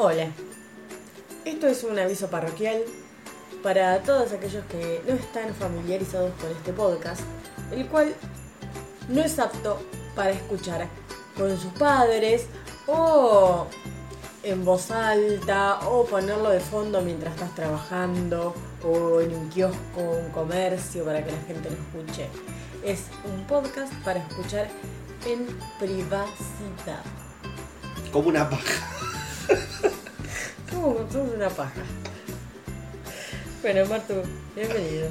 Hola, esto es un aviso parroquial para todos aquellos que no están familiarizados con este podcast, el cual no es apto para escuchar con sus padres o en voz alta o ponerlo de fondo mientras estás trabajando o en un kiosco, un comercio para que la gente lo escuche. Es un podcast para escuchar en privacidad. Como una paja. Somos una paja. Bueno, Martu, bienvenido.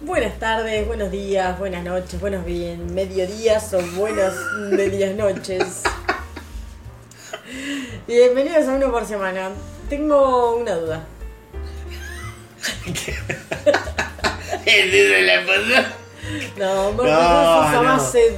Buenas tardes, buenos días, buenas noches, buenos bien, mediodías o buenas medias noches. Bienvenidos a uno por semana. Tengo una duda. ¿El de la pasada? No, No, no. hace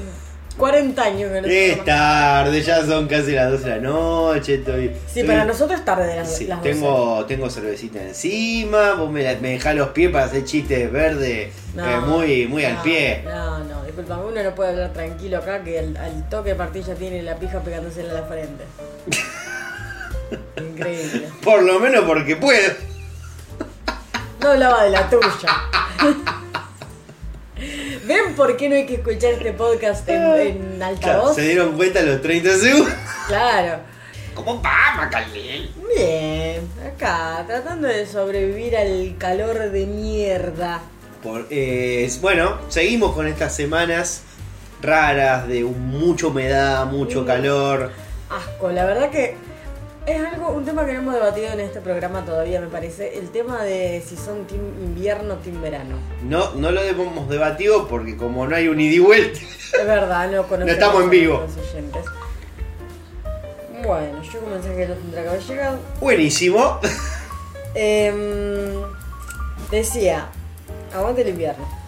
40 años que no se Es toma. tarde, ya son casi las 12 de la noche. Estoy, Sí, estoy- para nosotros es tarde de las, Sí, las 12. tengo, tengo cervecita encima, vos me, la- me dejás los pies para hacer chistes verdes No, eh, muy, muy al no, pie. No, no, disculpame, uno no puede hablar tranquilo acá que al, al toque de partilla tiene la pija pegándose en la frente. Increíble. Por lo menos porque puedo. No hablaba de la tuya. ¿Ven por qué no hay que escuchar este podcast en, en Claro, altavoz? ¿Se dieron cuenta los 30 segundos? Claro. ¿Cómo va, Macalén? Bien, acá, tratando de sobrevivir al calor de mierda. Por- eh, bueno, seguimos con estas semanas raras de mucha humedad, mucho Mm. calor. Asco, la verdad que es algo, un tema que no hemos debatido en este programa todavía, me parece. El tema de si son team invierno o team verano. No, no lo hemos debatido porque como no hay un ida y vuelta. Es verdad, no conocemos No estamos en vivo. Bueno, yo comencé que no tendrá que haber llegado. Buenísimo. Em, decía, aguante el invierno.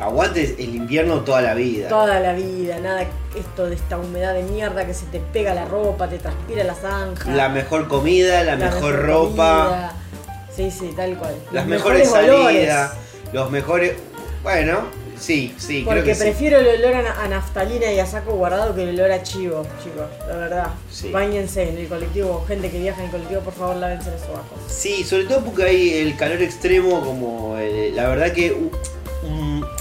Aguante el invierno toda la vida. Toda la vida, nada esto de esta humedad de mierda que se te pega la ropa, te transpira la zanja. La mejor comida, la, mejor, ropa, comida. Sí, sí, tal cual. las mejores, salidas, los mejores... Bueno, sí, sí, creo Porque que sí. prefiero el olor a, na- a naftalina y a saco guardado que el olor a chivo, chicos, la verdad. Sí. Báñense en el colectivo, gente que viaja en el colectivo, por favor, lávense los sobacos. Sí, sobre todo porque hay el calor extremo, como eh, la verdad que uh,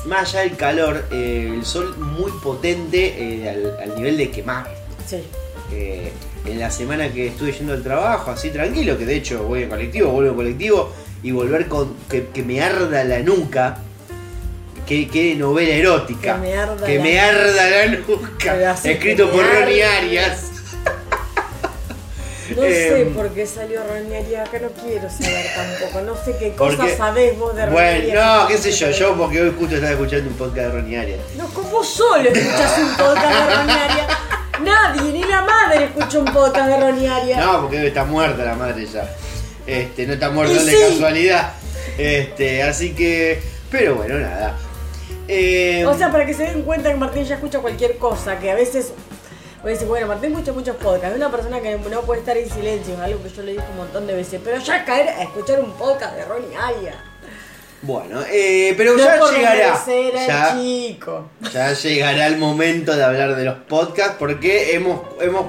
más allá del calor, eh, el sol muy potente eh, al, al nivel de quemar. Sí. Eh, en la semana que estuve yendo al trabajo, así tranquilo, que de hecho voy en colectivo, vuelvo en colectivo, y volver con que, que me arda la nuca, que, que novela erótica, Que me arda que la- me arda la nuca, escrito por Ronnie. Arias. No sé Em, por qué salió Roniaria, acá no quiero saber tampoco, no sé qué Porque- cosas sabés vos de Bueno, Roniaria. no, qué sé yo, yo porque hoy justo estaba escuchando un podcast de Arias. No, como vos solo escuchás un podcast de Roniaria. Nadie, ni la madre escucha un podcast de Roniaria. No, porque está muerta la madre ya. Este, no está muerta de sí. casualidad. Este, así que. Pero bueno, nada. Eh, O sea, para que se den cuenta que Martín ya escucha cualquier cosa, que a veces. Voy a decir, bueno, Martín escucha muchos podcasts, es una persona que no puede estar en silencio, es algo que yo le dije un montón de veces, pero ya caer a escuchar un podcast de Ronnie Aria. bueno, eh, pero No ya por llegará. Ya, chico. ya llegará el momento de hablar de los podcasts porque hemos, hemos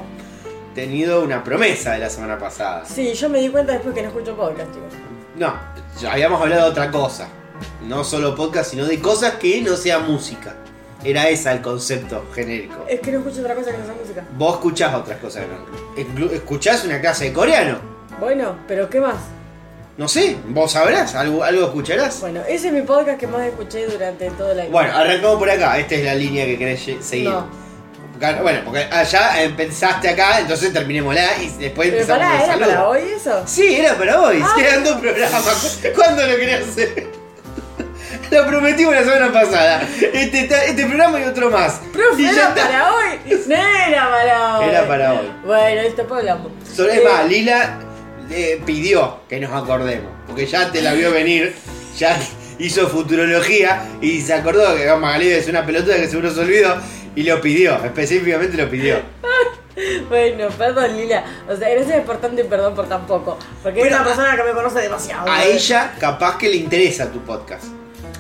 tenido una promesa de la semana pasada. Sí, yo me di cuenta después que no escucho podcast, chicos. No, ya habíamos hablado de otra cosa. No solo podcast, sino de cosas que no sea música. Era ese el concepto genérico. Es que no escucho otra cosa que no sea música. Vos escuchás otras cosas, ¿no? Inclu- ¿Escuchás una clase de coreano? Bueno, pero ¿qué más? No sé, vos sabrás, algo, algo escucharás. Bueno, ese es mi podcast que más escuché durante todo el año. Bueno, arrancamos por acá, esta es la línea que querés seguir. No. Bueno, porque allá empezaste acá, entonces terminémosla y después Pero empezamos pará, ¿era saludo. para hoy eso? Sí, era para hoy, Ah. quedan dos programas. ¿Cuándo lo querías hacer? Lo prometimos la semana pasada. Este, este programa y otro más. Profe, Y ¿era está. para hoy? No era para hoy. Era para hoy. Bueno, esto hablamos. Sobre Eh, más, Lila eh, pidió que nos acordemos, porque ya te la vio venir, ya hizo futurología y se acordó que Magalí es una pelotuda que seguro se olvidó y lo pidió, específicamente lo pidió. Bueno, perdón, Lila. O sea, gracias por tanto y perdón por tan poco. Porque es una persona que me conoce demasiado. A ella capaz que le interesa tu podcast.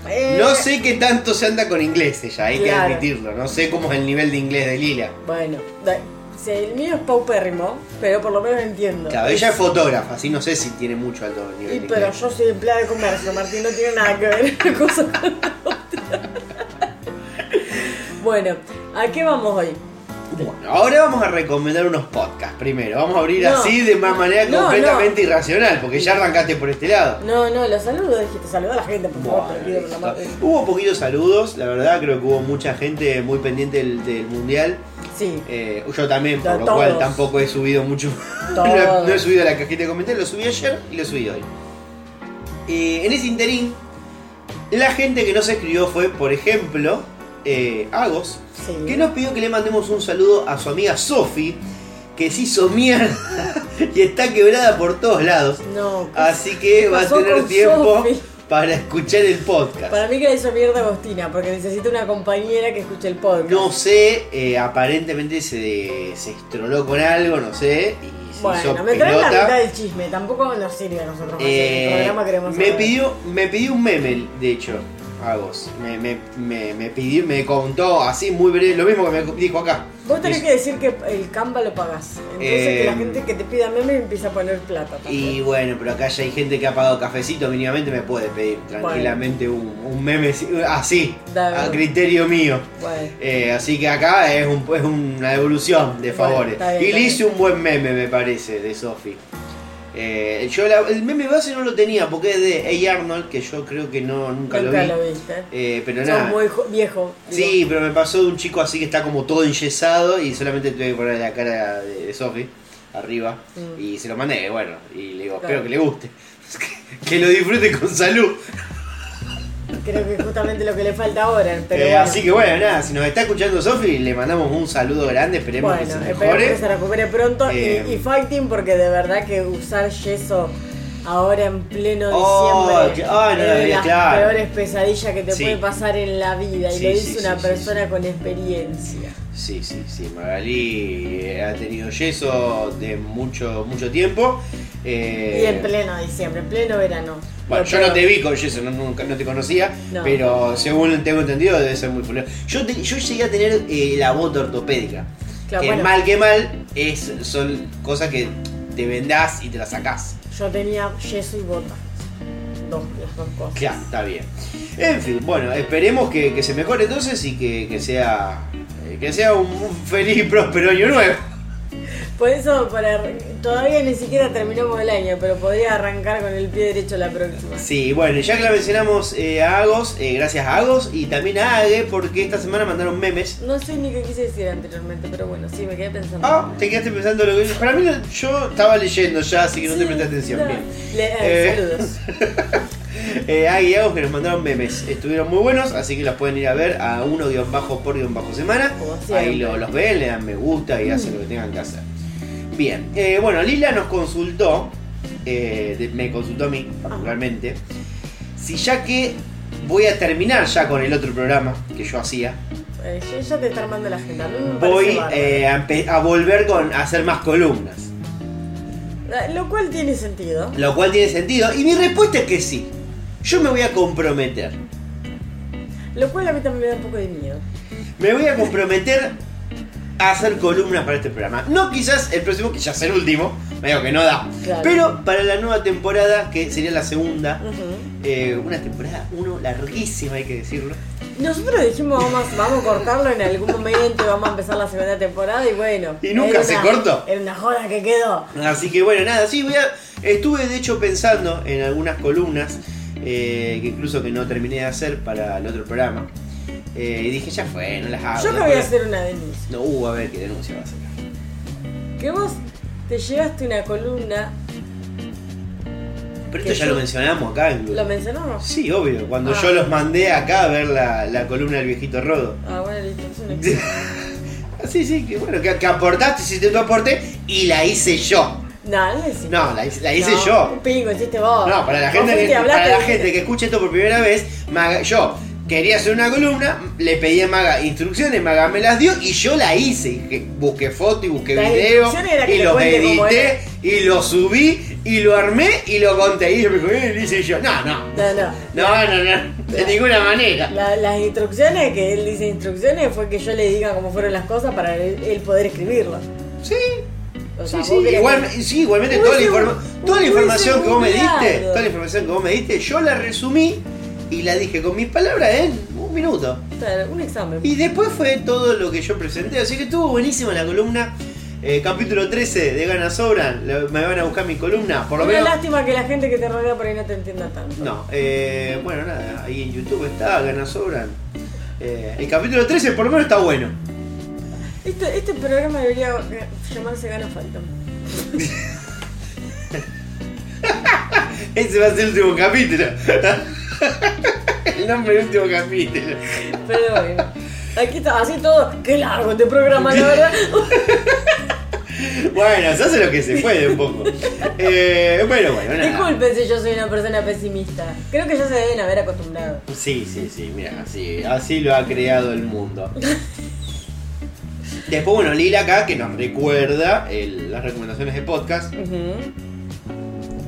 Eh, No sé qué tanto se anda con inglés ella, hay que admitirlo. No sé cómo es el nivel de inglés de Lila. Bueno, si el mío es paupérrimo, pero por lo menos entiendo. Claro, ella es fotógrafa, así no sé si tiene mucho alto nivel Y de pero inglés. yo soy empleada de comercio, Martín, no tiene nada que ver una cosa con la otra. Bueno, ¿a qué vamos hoy? Bueno, ahora vamos a recomendar unos podcasts primero. Vamos a abrir No. así de más manera No, completamente irracional, porque ya arrancaste por este lado. No, no, los saludos, dijiste, saluda a la gente, por favor, Bueno, te pido por la. Hubo poquitos saludos, la verdad, creo que hubo mucha gente muy pendiente del, del mundial. Sí, Eh, yo también, por lo todos. cual tampoco he subido mucho. no, he, Todos. no he subido la cajita de comentarios, lo subí ayer y lo subí hoy. Eh, en ese interín, la gente que nos escribió fue, por ejemplo, eh, Agos, sí. que nos pidió que le mandemos un saludo a su amiga Sofi, que se hizo mierda y está quebrada por todos lados. No, ¿qué Así que va a tener tiempo para escuchar el podcast. Para mí que le hizo mierda Agostina, porque necesita una compañera que escuche el podcast. No sé, eh, aparentemente se, se estroló con algo, no sé, y se bueno, hizo me trae la mitad del chisme, tampoco nos sirve a nosotros hacer Eh, el programa queremos me saber. pidió, me pidió un meme, de hecho, Agos. Me, me, me, me pidió, me contó así muy breve, lo mismo que me dijo acá. Vos tenés que decir que el Canva lo pagás. Entonces que la Eh, gente que te pida meme empieza a poner plata. también. Y bueno, pero acá ya hay gente que ha pagado cafecito mínimamente, me puede pedir tranquilamente un, un meme así- Dale. a criterio mío. Bueno, Eh, así que acá es, un- es una devolución de Bueno, favores. está bien, y le hice un buen meme, me parece, de Sofi. Eh, yo la- el meme base no lo tenía porque es de A. Arnold, que yo creo que no, nunca, nunca lo vi. lo viste. Eh, pero Sos nada. muy jo- viejo. Sí, pero me pasó de un chico así que está como todo enyesado y solamente tuve que poner la cara de, de Sofi arriba Mm. y se lo mandé, bueno, y le digo, Claro. espero que le guste. que lo disfrute con salud. Creo que es justamente lo que le falta ahora. Pero Eh, bueno. Así que bueno, nada, si nos está escuchando Sofi, le mandamos un saludo grande, esperemos Bueno, que se mejore. que se recupere pronto y- Eh, y, fighting porque de verdad que usar yeso ahora en pleno Oh, diciembre que- ay, no, es las claro. peores pesadillas que te Sí. puede pasar en la vida y Sí, lo dice sí, una persona con experiencia. Sí, sí, sí, Magalí eh, ha tenido yeso de mucho, mucho tiempo. eh, Y en pleno diciembre, en pleno verano. Bueno, yo no te vi con yeso, no, nunca, no te conocía, No. pero según tengo entendido debe ser muy fulero. Yo, te- yo llegué a tener eh, la bota ortopédica, Claro, que bueno. mal que mal es, son cosas que te vendás y te las sacás. Yo tenía yeso y bota. Dos, las dos cosas. Claro, está bien. En fin, bueno, esperemos que, que se mejore entonces y que, que sea eh, que sea un, un feliz y próspero año nuevo. Por eso, para, todavía ni siquiera terminamos el año, pero podría arrancar con el pie derecho la próxima. Sí, bueno, ya que la mencionamos eh, a Agos, eh, gracias a Agos y también a Ague, porque esta semana mandaron memes. No sé ni qué quise decir anteriormente, pero bueno, sí, me quedé pensando. Ah, te quedaste pensando lo que. Para mí, yo estaba leyendo ya, así que no te presté atención. no. Bien. Le- eh, Saludos. Eh, Ague y Agos que nos mandaron memes. Estuvieron muy buenos, así que los pueden ir a ver a uno guion bajo por guion bajo semana. Ahí lo- los ven, le dan me gusta y hacen lo que tengan que hacer. Bien, eh, bueno, Lila nos consultó, eh, me consultó a mí particularmente, si ya que voy a terminar ya con el otro programa que yo hacía, Eh, ya, te está armando la agenda. Me voy eh, a, volver con, a hacer más columnas. Lo cual tiene sentido. Lo cual tiene sentido. Y mi respuesta es que sí. Yo me voy a comprometer. Lo cual a mí también me da un poco de miedo. Me voy a comprometer a hacer columnas para este programa. No quizás el próximo, es el último, me digo que no da. Claro. Pero para la nueva temporada, que sería la segunda, eh, una temporada uno larguísima, hay que decirlo. Nosotros dijimos vamos, vamos a cortarlo en algún momento y vamos a empezar la segunda temporada y bueno. ¿Y nunca se una- cortó? Era una joda que quedó. Así que bueno, nada, sí, voy a, estuve de hecho pensando en algunas columnas, eh, que incluso que no terminé de hacer para el otro programa. Eh, y dije, ya fue, no las hago. Yo después- voy a hacer una denuncia. No, uh, a ver qué denuncia va a sacar. Que vos te llevaste una columna. Pero esto ya yo- lo mencionamos acá incluso. ¿Lo mencionamos? Sí, obvio, cuando Ah. yo los mandé acá a ver la, la columna del viejito Rodo. Ah, bueno, listo. Es un éxito. Ah, sí, sí, que bueno, que, que aportaste, hiciste tu aporte y la hice yo. No, no No, la, hice- la hice No, yo. Un pingo, hiciste vos. No, para la gente, que, para la gente que escuche esto por primera vez, yo quería hacer una columna, le pedí a Maga instrucciones, Maga me las dio y yo la hice. Busqué foto y busqué video y los cómo edité y lo subí y lo armé y lo conté. Y yo me dijo, eh, le hice yo. No, no. No, no. No, no, no. De ninguna manera. La- las instrucciones, que él dice instrucciones, fue que yo le diga cómo fueron las cosas para él, él poder escribirlo. Sí. O Sí, sea, sí, querés igual, sí, igualmente toda la, informa- toda la información que vos me diste, toda la información que vos me diste, yo la resumí y la dije con mis palabras en un minuto. Claro, un examen. Y después fue todo lo que yo presenté, así que estuvo buenísima la columna. Eh, capítulo 13 de Ganas Sobran, me van a buscar mi columna, por lo Una menos. lástima que la gente que te rodea por ahí no te entienda tanto. No, eh, bueno, nada, ahí en YouTube está, Ganas Sobran. Eh, el capítulo 13 por lo menos está bueno. Este, este programa debería eh, llamarse Gana Falcon. Ese va a ser el último capítulo. el nombre del último capítulo. Pero bueno. Aquí está, así todo. Qué largo este programa, la verdad. Bueno, se hace lo que se puede un poco. Eh, bueno, bueno, nada. Disculpen si yo soy una persona pesimista. Creo que ya se deben haber acostumbrado. Sí, sí, sí, mira, así, así lo ha creado el mundo. Después, bueno, Lila acá que nos recuerda el- las recomendaciones de podcast.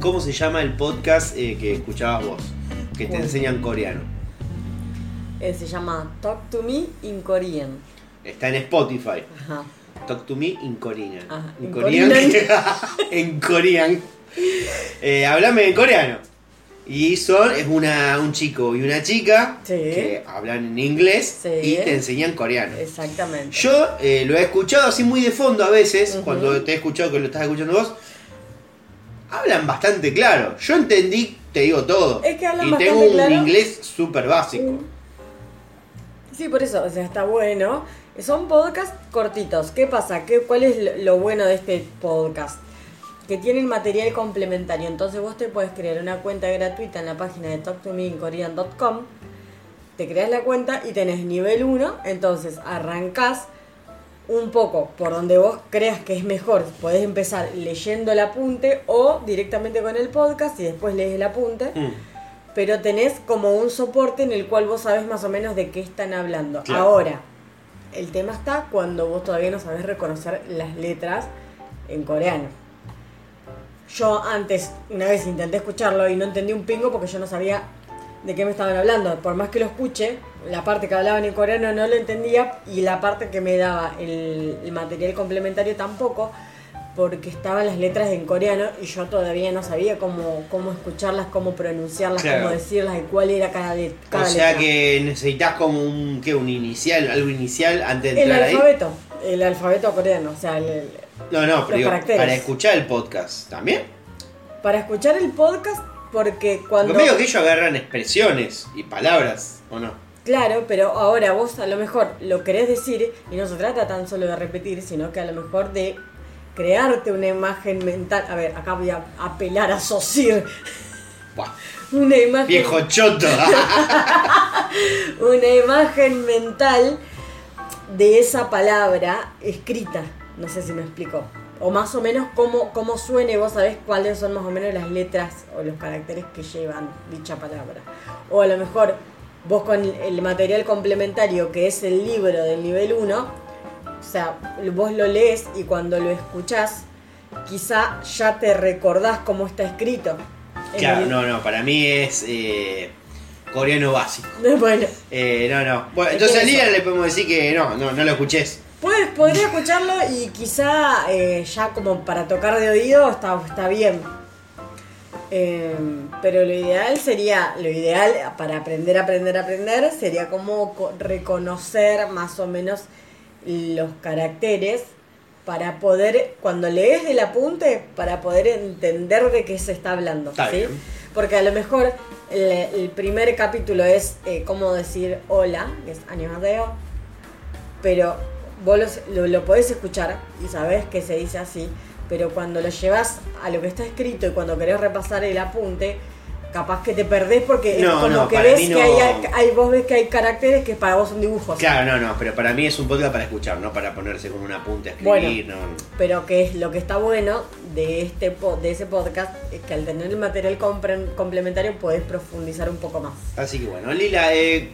¿Cómo se llama el podcast eh, que escuchabas vos? Que te enseñan coreano. Eh, se llama Talk to Me in Korean. Está en Spotify. Ajá. Talk to me in Korean. En in Korean. Korean. en Korean. Eh, hablame en coreano. Y son, es una, un chico y una chica Sí. que hablan en inglés Sí. y te enseñan coreano. Exactamente. Yo eh, lo he escuchado así muy de fondo a veces, cuando te he escuchado que lo estás escuchando vos. Hablan bastante claro. Yo entendí, te digo todo. Es que hablan y tengo un claro. inglés súper básico. Sí, por eso, o sea, está bueno. Son podcasts cortitos. ¿Qué pasa? ¿Qué, ¿Cuál es lo- lo bueno de este podcast? Que tienen material complementario. Entonces vos te puedes crear una cuenta gratuita en la página de talktomeinkorean.com. Te creas la cuenta y tenés nivel 1. Entonces arrancás un poco por donde vos creas que es mejor. Podés empezar leyendo el apunte o directamente con el podcast y después lees el apunte Mm. pero tenés como un soporte en el cual vos sabés más o menos de qué están hablando. Claro. Ahora, el tema está cuando vos todavía no sabés reconocer las letras en coreano. Yo antes, una vez intenté escucharlo y no entendí un pingo porque yo no sabía de qué me estaban hablando. Por más que lo escuche, la parte que hablaban en coreano no lo entendía y la parte que me daba el, el material complementario tampoco, porque estaban las letras en coreano y yo todavía no sabía cómo, cómo escucharlas, cómo pronunciarlas, Claro. cómo decirlas y cuál era cada, de, O sea letra. que necesitas como un, ¿qué? un inicial, algo inicial antes de El entrar ahí. alfabeto, el alfabeto coreano, o sea, el- el- No, no, pero digo, para escuchar el podcast también. para escuchar el podcast, porque cuando... Porque medio que ellos agarran expresiones y palabras, ¿o no? Claro, pero ahora vos a lo mejor lo querés decir y no se trata tan solo de repetir, sino que a lo mejor de crearte una imagen mental. A ver, acá voy a apelar a Sosir. Buah, Una imagen, viejo choto. una imagen mental de esa palabra escrita. No sé si me explico. O más o menos cómo, cómo suena y vos sabés cuáles son más o menos las letras o los caracteres que llevan dicha palabra. O a lo mejor vos con el material complementario que es el libro del nivel 1, o sea, vos lo lees y cuando lo escuchás, quizá ya te recordás cómo está escrito. Claro, el- no, no, para mí es eh, coreano básico. Bueno, Eh, no, no. Bueno, Es entonces que a Lila eso. le podemos decir que no, no, no lo escuches. Pues podría escucharlo y quizá eh, ya como para tocar de oído está, está bien. Eh, pero lo ideal sería, lo ideal para aprender, aprender, aprender, sería como co- reconocer más o menos los caracteres para poder, cuando lees el apunte, para poder entender de qué se está hablando. Está ¿sí? bien. Porque a lo mejor el, el primer capítulo es eh, cómo decir hola, que es animadeo, pero vos los- lo, lo podés escuchar y sabés que se dice así, pero cuando lo llevas a lo que está escrito y cuando querés repasar el apunte, capaz que te perdés porque es No, como no, que ves que hay, hay- vos ves que hay caracteres que para vos son dibujos. Claro, no, no, pero para mí es un podcast para escuchar, no para ponerse con un apunte a Bueno. escribir. no. Pero que es lo que está bueno de este de ese podcast es que al tener el material complementario podés profundizar un poco más. Así que bueno, Lila, eh,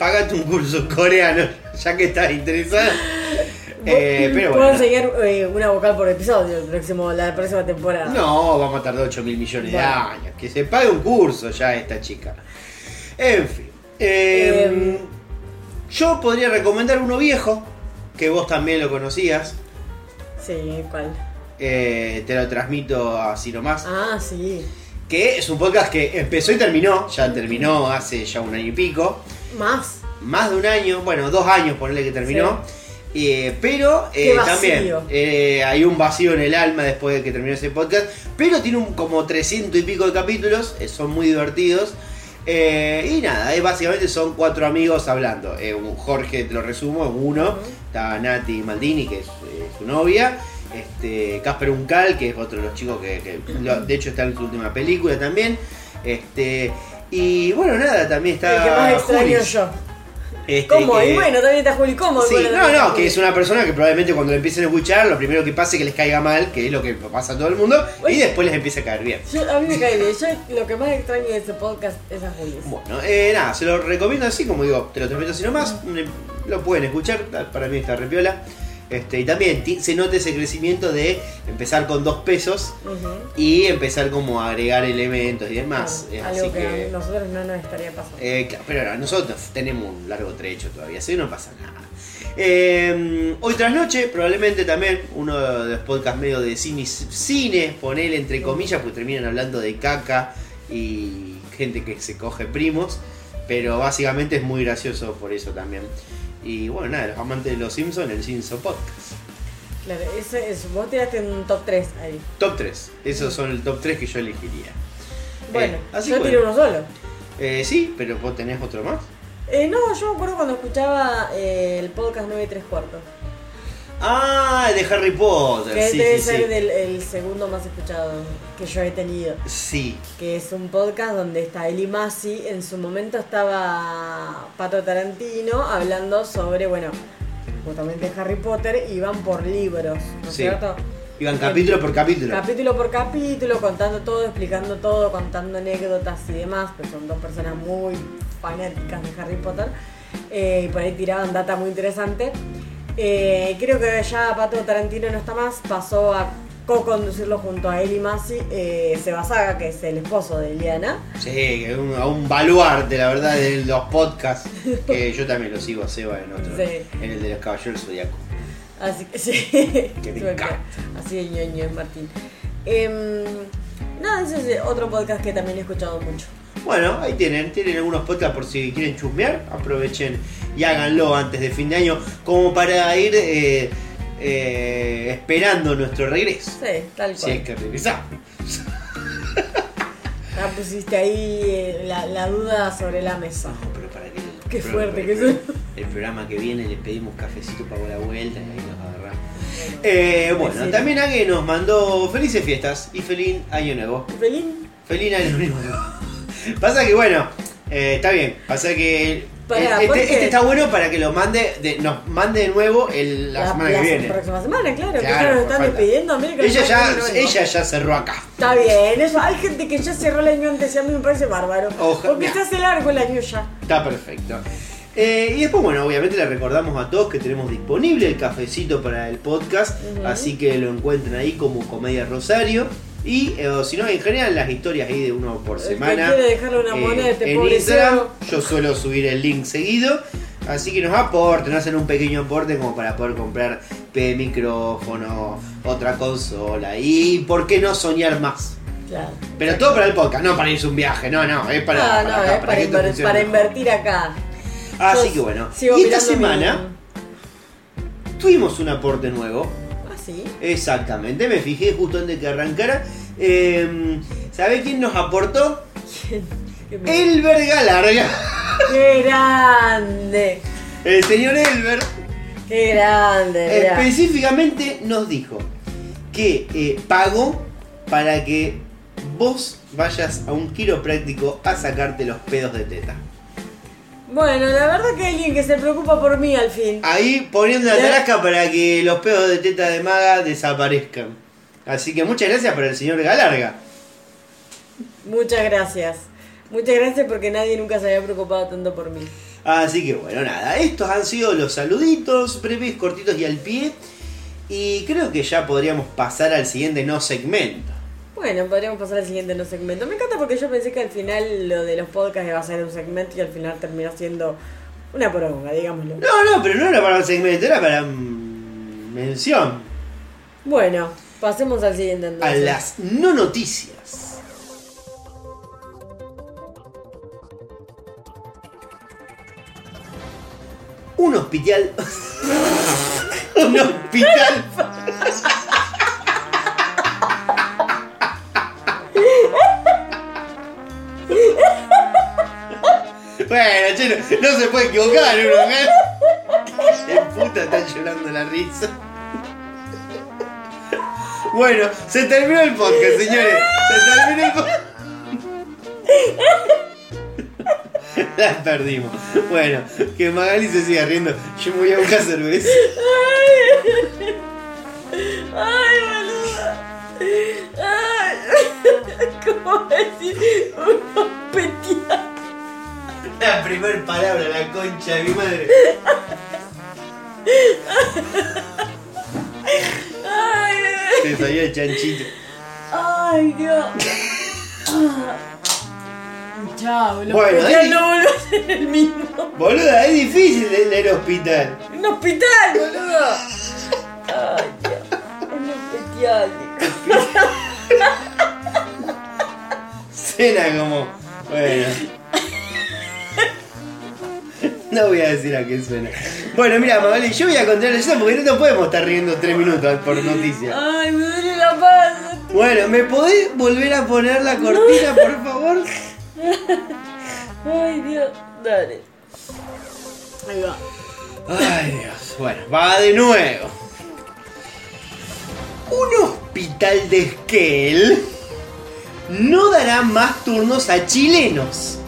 pagate un curso coreano, ya que estás interesada. Eh, pero bueno. enseñar eh, una vocal por episodio el próximo, la próxima temporada. No, vamos a tardar 8 mil millones de años. Que se pague un curso ya esta chica. En fin. eh, Em. yo podría recomendar uno viejo, que vos también lo conocías. Sí, ¿cuál? eh, te lo transmito así nomás. Ah, sí. Que es un podcast que empezó y terminó. Ya terminó hace ya un año y pico. Más. Más de un año, bueno, dos años ponerle que terminó. Eh, pero eh, también eh, hay un vacío en el alma después de que terminó ese podcast. Pero tiene un, como 300 y pico de capítulos, son muy divertidos. Y nada, básicamente son cuatro amigos hablando. Jorge, te lo resumo, es uno. Está Nati Maldini, que es su novia. Este, Casper Uncal, que es otro de los chicos que, que lo- de hecho está en su última película también. Este, y bueno, nada, también está. el que más extraño Juli. yo. Este, ¿Cómo? que- Y bueno, también está Juli Cómo. Sí, no, no, que es una persona que probablemente cuando le empiecen a escuchar, lo primero que pase es que les caiga mal, que es lo que pasa a todo el mundo, y Oye. después les empieza a caer bien. Yo- a mí me cae bien. Yo lo que más extraño de este podcast es a Juli. Bueno, eh, nada, se lo recomiendo así, como digo, te lo transmito así nomás, eh, lo pueden escuchar, para mí está repiola. Este, y también se nota ese crecimiento de empezar con dos pesos y empezar como a agregar elementos y demás. eh, Algo así que, que, a nosotros no nos estaría pasando. Eh, pero no, nosotros tenemos un largo trecho todavía, así no pasa nada. Eh, hoy tras noche, probablemente también uno de los podcasts medio de cine, cine, ponele entre comillas, porque terminan hablando de caca y gente que se coge primos, pero básicamente es muy gracioso por eso también. Y bueno, nada, los amantes de los Simpsons, el Simpson Podcast. Claro, ese es, vos tiraste un top 3 ahí. Top 3, esos son el top 3 que yo elegiría. Bueno, así yo que tiré bueno. uno solo. Eh, sí, pero vos tenés otro más. Eh, no, yo me acuerdo cuando escuchaba eh, el podcast 9 y 3 cuartos. Ah, el de Harry Potter. Que sí, debe sí, ser sí. del- el segundo más escuchado que yo he tenido. Sí, Que es un podcast donde está Eli Masi. En su momento estaba Pato Tarantino hablando sobre, bueno, justamente Harry Potter. Y van por libros, ¿no es Sí. cierto? iban capítulo por capítulo. Capítulo por capítulo, contando todo, explicando todo, contando anécdotas y demás, pues son dos personas muy fanáticas de Harry Potter. eh, y por ahí tiraban data muy interesante. Eh, creo que ya Pato Tarantino no está más, pasó a co-conducirlo junto a Eli Masi, eh, Seba Saga, que es el esposo de Eliana. Sí, un, a un baluarte, la verdad, de los podcasts. Que yo también lo sigo a Seba en otro. Sí. En el de los Caballeros del Zodiaco. Así que sí. Que te encanta. Así de ñoño es Martín. Em, nada, ese es otro podcast que también he escuchado mucho. Bueno, ahí tienen, tienen algunos podcasts por si quieren chusmear, aprovechen y háganlo antes de fin de año, como para ir eh, eh, esperando nuestro regreso. Sí, tal Si cual. es que regresamos. Ya pusiste ahí eh, la, la duda sobre la mesa. No, pero para que el, Qué pro- fuerte que es. El programa que viene le pedimos cafecito para la vuelta y ahí nos agarramos. Eh, bueno, también alguien nos mandó felices fiestas y feliz año nuevo. Felín, Feliz año nuevo. Pasa que bueno, eh, está bien. Pasa que Pará, este, este está bueno para que lo mande, de- nos mande de nuevo el- la, semana que viene. próxima semana, claro. que Claro, ya nos están despidiendo. Que Ella la ya, que ella ya cerró acá. Está bien, eso. Hay gente que ya cerró el año antes y a mí me parece bárbaro. Oja- porque mira. se hace largo el año ya. Está perfecto. Eh, y después, bueno, obviamente le recordamos a todos que tenemos disponible el cafecito para el podcast, así que lo encuentran ahí como Comedia Rosario. Y eh, o si no, en general las historias ahí de uno por que semana. quiere dejarle una moneda a este en Instagram, yo suelo subir el link seguido. Así que nos aporten, hacen un pequeño aporte como para poder comprar P micrófono, otra consola y por qué no soñar más. Claro. Pero todo para el podcast, no para irse a un viaje, no, no, es para, para no, acá, es para, que esto inver- funcione para mejor. invertir acá. Así Yo que bueno. Y esta mi- semana tuvimos un aporte nuevo. Sí. Exactamente, me fijé justo antes que arrancara. Eh, ¿Sabe quién nos aportó? Me- Elber Galarga. ¡Qué grande! El señor Elber ¡Qué grande! específicamente nos dijo que eh, pagó para que vos vayas a un quiropráctico a sacarte los pedos de teta. Bueno, la verdad que hay alguien que se preocupa por mí al fin. Ahí poniendo la tarasca para que los pedos de teta de maga desaparezcan. Así que muchas gracias para el señor Galarga. Muchas gracias. Muchas gracias porque nadie nunca se había preocupado tanto por mí. Así que bueno, nada, estos han sido los saluditos, breves, cortitos y al pie. Y creo que ya podríamos pasar al siguiente no segmento. Bueno, podríamos pasar al siguiente no segmento. Me encanta porque yo pensé que al final lo de los podcasts iba a ser un segmento y al final terminó siendo una poronga, digámoslo. No, no, pero no era para el segmento, era para mm, mención. Bueno, pasemos al siguiente A entonces. las no noticias. Un hospital. un hospital. Bueno, che, no, no se puede equivocar uno, ¿eh? ¿Qué puta está llorando la risa? Bueno, se terminó el podcast, señores. Se terminó el podcast. La perdimos. Bueno, que Magali se siga riendo. Yo me voy a buscar cerveza. Ay, boluda. Ay. ¿Cómo decir? Un. La primer palabra, la concha de mi madre. Ay, Se salió el chanchito. ay, Dios. Chao, el Bueno, ahí- no vuelve a ser el mismo. Boluda, es difícil el, el hospital. Un hospital, boludo. Ay, Dios. Un hospital. Cena como. Bueno. No voy a decir a qué suena. Bueno, mira, Magali, yo voy a contar eso porque no nos podemos estar riendo tres minutos por noticia. Ay, me duele la panza. Bueno, ¿me podés volver a poner la cortina, por favor? Ay, Dios. Dale. Ahí va. Ay, Dios. Bueno, va de nuevo. Un hospital de Esquel no dará más turnos a chilenos.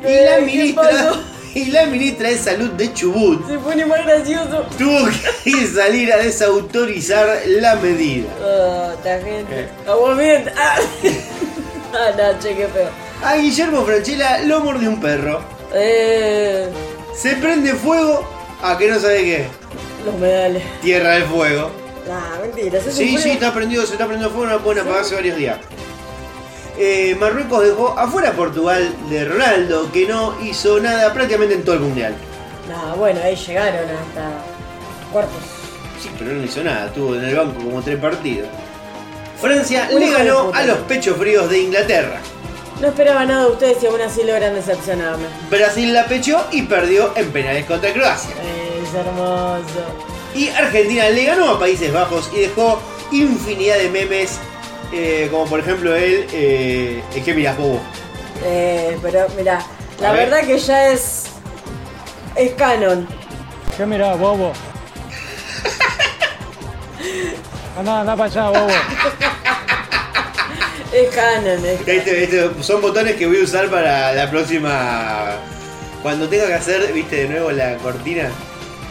Y la Eh, ¿qué ministra, y la ministra de Salud de Chubut Se pone más gracioso. tuvo que salir a desautorizar la medida. Ah, esta gente. Eh. Ah. ah, no, che, qué feo. A Guillermo Franchella lo mordió un perro. Eh. Se prende fuego a que no sabe qué. Los medales. Tierra del fuego. Nah, mentira. Sí, sí, está prendido, se está prendiendo fuego, no pueden apagarse varios días. Eh, Marruecos dejó afuera a Portugal de Ronaldo, que no hizo nada prácticamente en todo el mundial. Nah, bueno, ahí llegaron hasta cuartos. Sí, pero no hizo nada, tuvo en el banco como tres partidos. Francia le ganó a los pechos fríos de Inglaterra. No esperaba nada de ustedes y aún así logran decepcionarme. Brasil la pechó y perdió en penales contra Croacia. Es hermoso. Y Argentina le ganó a Países Bajos y dejó infinidad de memes, eh, como por ejemplo el, eh, el que mirás bobo. Eh, pero mira, la ver. verdad que ya es. Es canon. ¿Qué mirá, bobo? Anda, anda para allá, bobo. Es canon, es Este- este- son botones que voy a usar para la próxima. Cuando tenga que hacer, viste, de nuevo la cortina,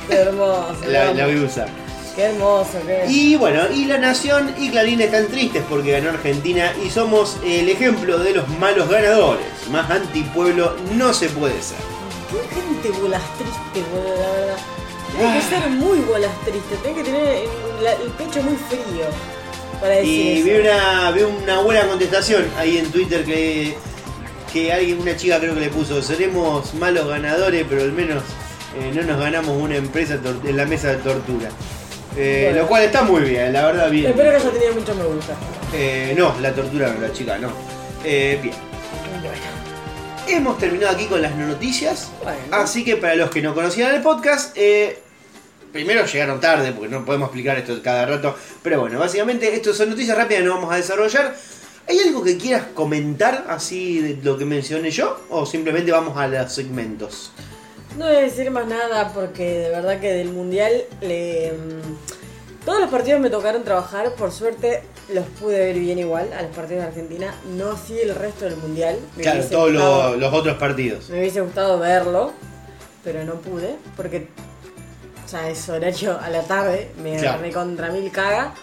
Qué hermoso. la, la voy a usar. Qué hermoso, qué. Y bueno, y La Nación y Clarín están tristes porque ganó Argentina y somos el ejemplo de los malos ganadores. Más antipueblo no se puede ser. Qué gente bolas triste, boludo, la verdad. Tiene que Ah. ser muy bolas triste, tiene que tener el, la- el pecho muy frío para decir Y eso. vi una, vi una buena contestación ahí en Twitter que, que alguien, una chica creo que le puso, seremos malos ganadores, pero al menos eh, no nos ganamos una empresa tor- en la mesa de tortura. Eh, Bueno. Lo cual está muy bien, la verdad bien. Espero que haya tenido mucho me gusta. Eh, no, la tortura no, la chica no. Eh, bien. Bueno, Hemos terminado aquí con las no noticias. bueno. Así que para los que no conocían el podcast, eh, primero llegaron tarde porque no podemos explicar esto cada rato. Pero bueno, básicamente esto son noticias rápidas, no vamos a desarrollar. ¿Hay algo que quieras comentar así de lo que mencioné yo? ¿O simplemente vamos a los segmentos? No voy a decir más nada porque de verdad que del mundial le, mm, todos los partidos me tocaron trabajar. Por suerte los pude ver bien igual a los partidos de Argentina. No así el resto del mundial. Me Claro, todos gustado- los, los otros partidos. Me hubiese gustado verlo, pero no pude porque o sea, es horario a la tarde, me Claro. recontra mil caga.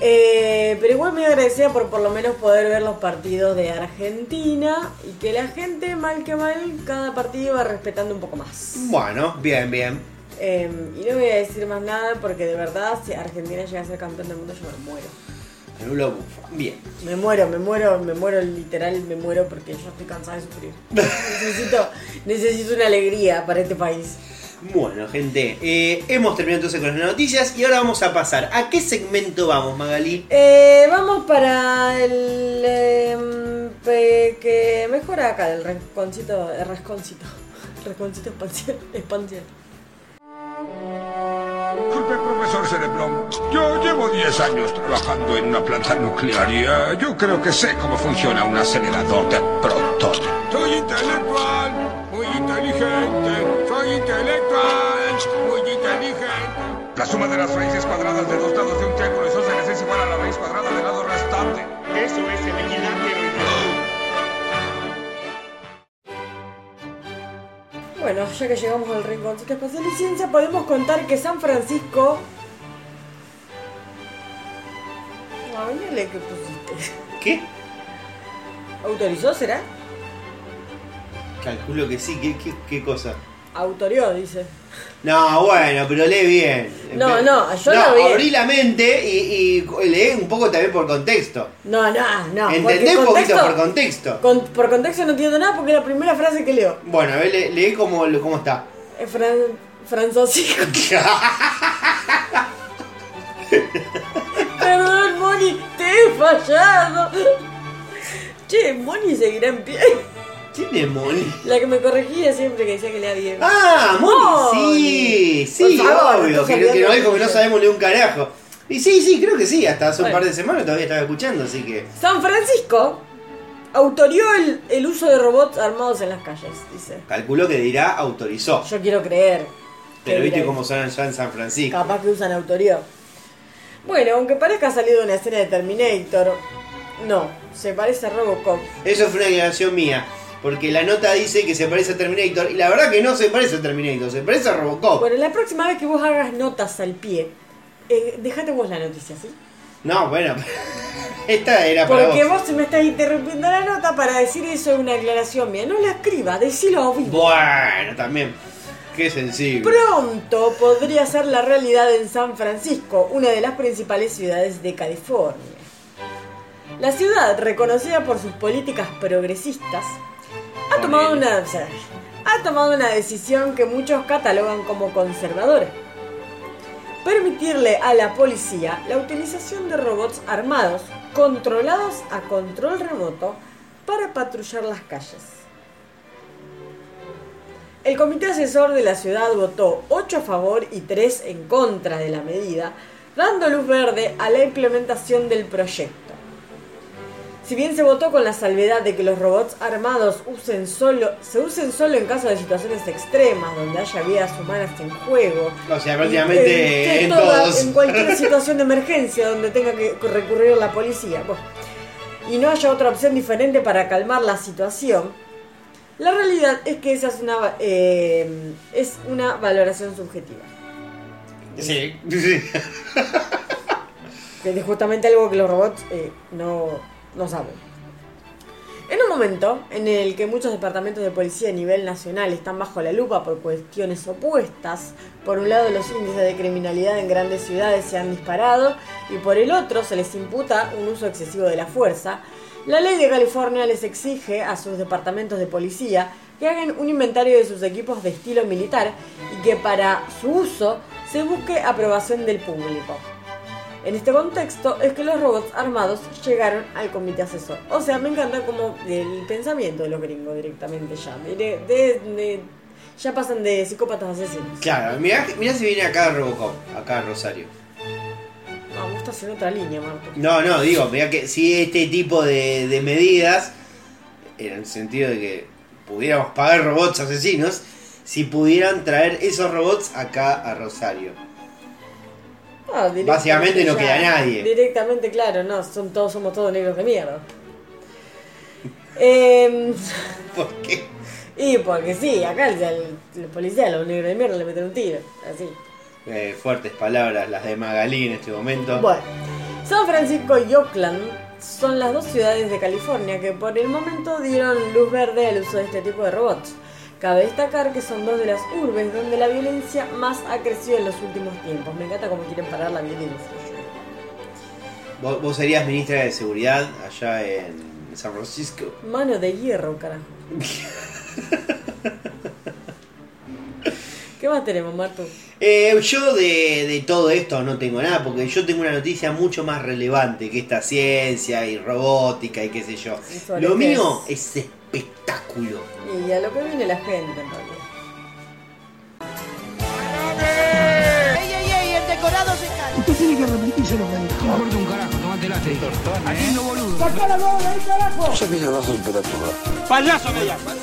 Eh, pero igual me agradecida por por lo menos poder ver los partidos de Argentina y que la gente, mal que mal, cada partido va respetando un poco más. Bueno, bien, bien. Eh, y no voy a decir más nada porque de verdad, si Argentina llega a ser campeón del mundo, yo me muero. Bufa. Bien. Me muero, me muero, me muero, literal, me muero porque yo estoy cansada de sufrir. necesito, necesito una alegría para este país. Bueno, gente, eh, hemos terminado entonces con las noticias y ahora vamos a pasar. ¿A qué segmento vamos, Magali? Eh, vamos para el em, que mejora acá, el rasconcito, el rasconcito, rasconcito expansión. Disculpe, profesor Cereblón. Yo llevo 10 años trabajando en una planta nuclear y eh, yo creo que sé cómo funciona un acelerador de protones. Soy intelectual, muy inteligente. Soy intelectual, muy inteligente. La suma de las raíces cuadradas de dos lados de un triángulo isósceles es igual a la raíz cuadrada del lado restante. Eso es el equilátero. Bueno, ya que llegamos al rinconcito espacial y ciencia, podemos contar que San Francisco... No, que pusiste. ¿Qué? ¿Autorizó, será? Calculo que sí. ¿Qué, qué, qué cosa? Autorió, dice. No, bueno, pero lee bien. No, no, yo no, vi. abrí la mente y, y lee un poco también por contexto. No, no, no. Entendé un poquito por contexto. con- por contexto no entiendo nada porque es la primera frase que leo. Bueno, a ver, lee, lee cómo, cómo está. Es Fran, Francisco. Perdón, Moni, te he fallado. Che, Moni seguirá en pie. La que me corregía siempre que decía que lea bien. Ah, Moni, sí, sí, favor, obvio, que, que olvidando no de dijo que no sabemos leer un carajo. Y sí, sí, creo que sí, hasta hace un par de semanas todavía estaba escuchando, así que... San Francisco autorió el, el uso de robots armados en las calles, dice. Calculó que dirá autorizó. Yo quiero creer. Pero viste cómo son allá en San Francisco. Capaz que usan autoría. Bueno, aunque parezca salido de una escena de Terminator, no, se parece a Robocop. Eso fue una declaración mía. Porque la nota dice que se parece a Terminator. Y la verdad que no se parece a Terminator, se parece a Robocop. Bueno, la próxima vez que vos hagas notas al pie, eh, dejate vos la noticia, ¿sí? No, bueno. Esta era para Porque vos. vos me estás interrumpiendo la nota para decir eso es una aclaración mía. No la escriba, decilo a vivo. Bueno, también. Qué sensible. Pronto podría ser la realidad en San Francisco, una de las principales ciudades de California. La ciudad, reconocida por sus políticas progresistas, ha tomado una, o sea, ha tomado una decisión que muchos catalogan como conservadora. Permitirle a la policía la utilización de robots armados controlados a control remoto para patrullar las calles. El comité asesor de la ciudad votó 8 a favor y 3 en contra de la medida, dando luz verde a la implementación del proyecto. Si bien se votó con la salvedad de que los robots armados usen solo, se usen solo en caso de situaciones extremas donde haya vidas humanas en juego, O sea, prácticamente en, en, toda- todos. en cualquier situación de emergencia donde tenga que recurrir la policía, bueno, y no haya otra opción diferente para calmar la situación, la realidad es que esa es una, eh, es una valoración subjetiva. Sí, sí. Que es justamente algo que los robots eh, no, no saben. En un momento en el que muchos departamentos de policía a nivel nacional están bajo la lupa por cuestiones opuestas, por un lado los índices de criminalidad en grandes ciudades se han disparado y por el otro se les imputa un uso excesivo de la fuerza, la ley de California les exige a sus departamentos de policía que hagan un inventario de sus equipos de estilo militar y que para su uso se busque aprobación del público. En este contexto es que los robots armados llegaron al comité asesor. O sea, me encanta como el pensamiento de los gringos directamente ya. De, de- de- ya pasan de psicópatas a asesinos. Claro, mirá, mirá si viene acá Robocop, acá Rosario. No, vos estás en otra línea, Marco. No, no, digo, mirá que si este tipo de, de medidas, en el sentido de que pudiéramos pagar robots asesinos, si pudieran traer esos robots acá a Rosario. No, Básicamente no queda nadie. Directamente, claro, no, son todos, somos todos negros de mierda. Em, ¿Por qué? y porque sí, acá el, el- el policía los negros de mierda le meten un tiro, así. Eh, fuertes palabras las de Magalí en este momento. Bueno, San Francisco y Oakland son las dos ciudades de California que por el momento dieron luz verde al uso de este tipo de robots. Cabe destacar que son dos de las urbes donde la violencia más ha crecido en los últimos tiempos. Me encanta cómo quieren parar la violencia. Vos, vos serías ministra de seguridad allá en San Francisco. Mano de hierro, carajo. ¿Qué más tenemos, Martu? Eh, yo de, de todo esto no tengo nada, porque yo tengo una noticia mucho más relevante que esta ciencia y robótica y qué sé yo. ¿Y sobre Lo mío es espectáculo. Y a lo que viene la gente, en realidad. Usted tiene que arrepentirse de lo que dijo. No importa un carajo, tomate la Aquí no boludo. ¡Sacá la bola de ahí, carajo! ¡Payaso me llama!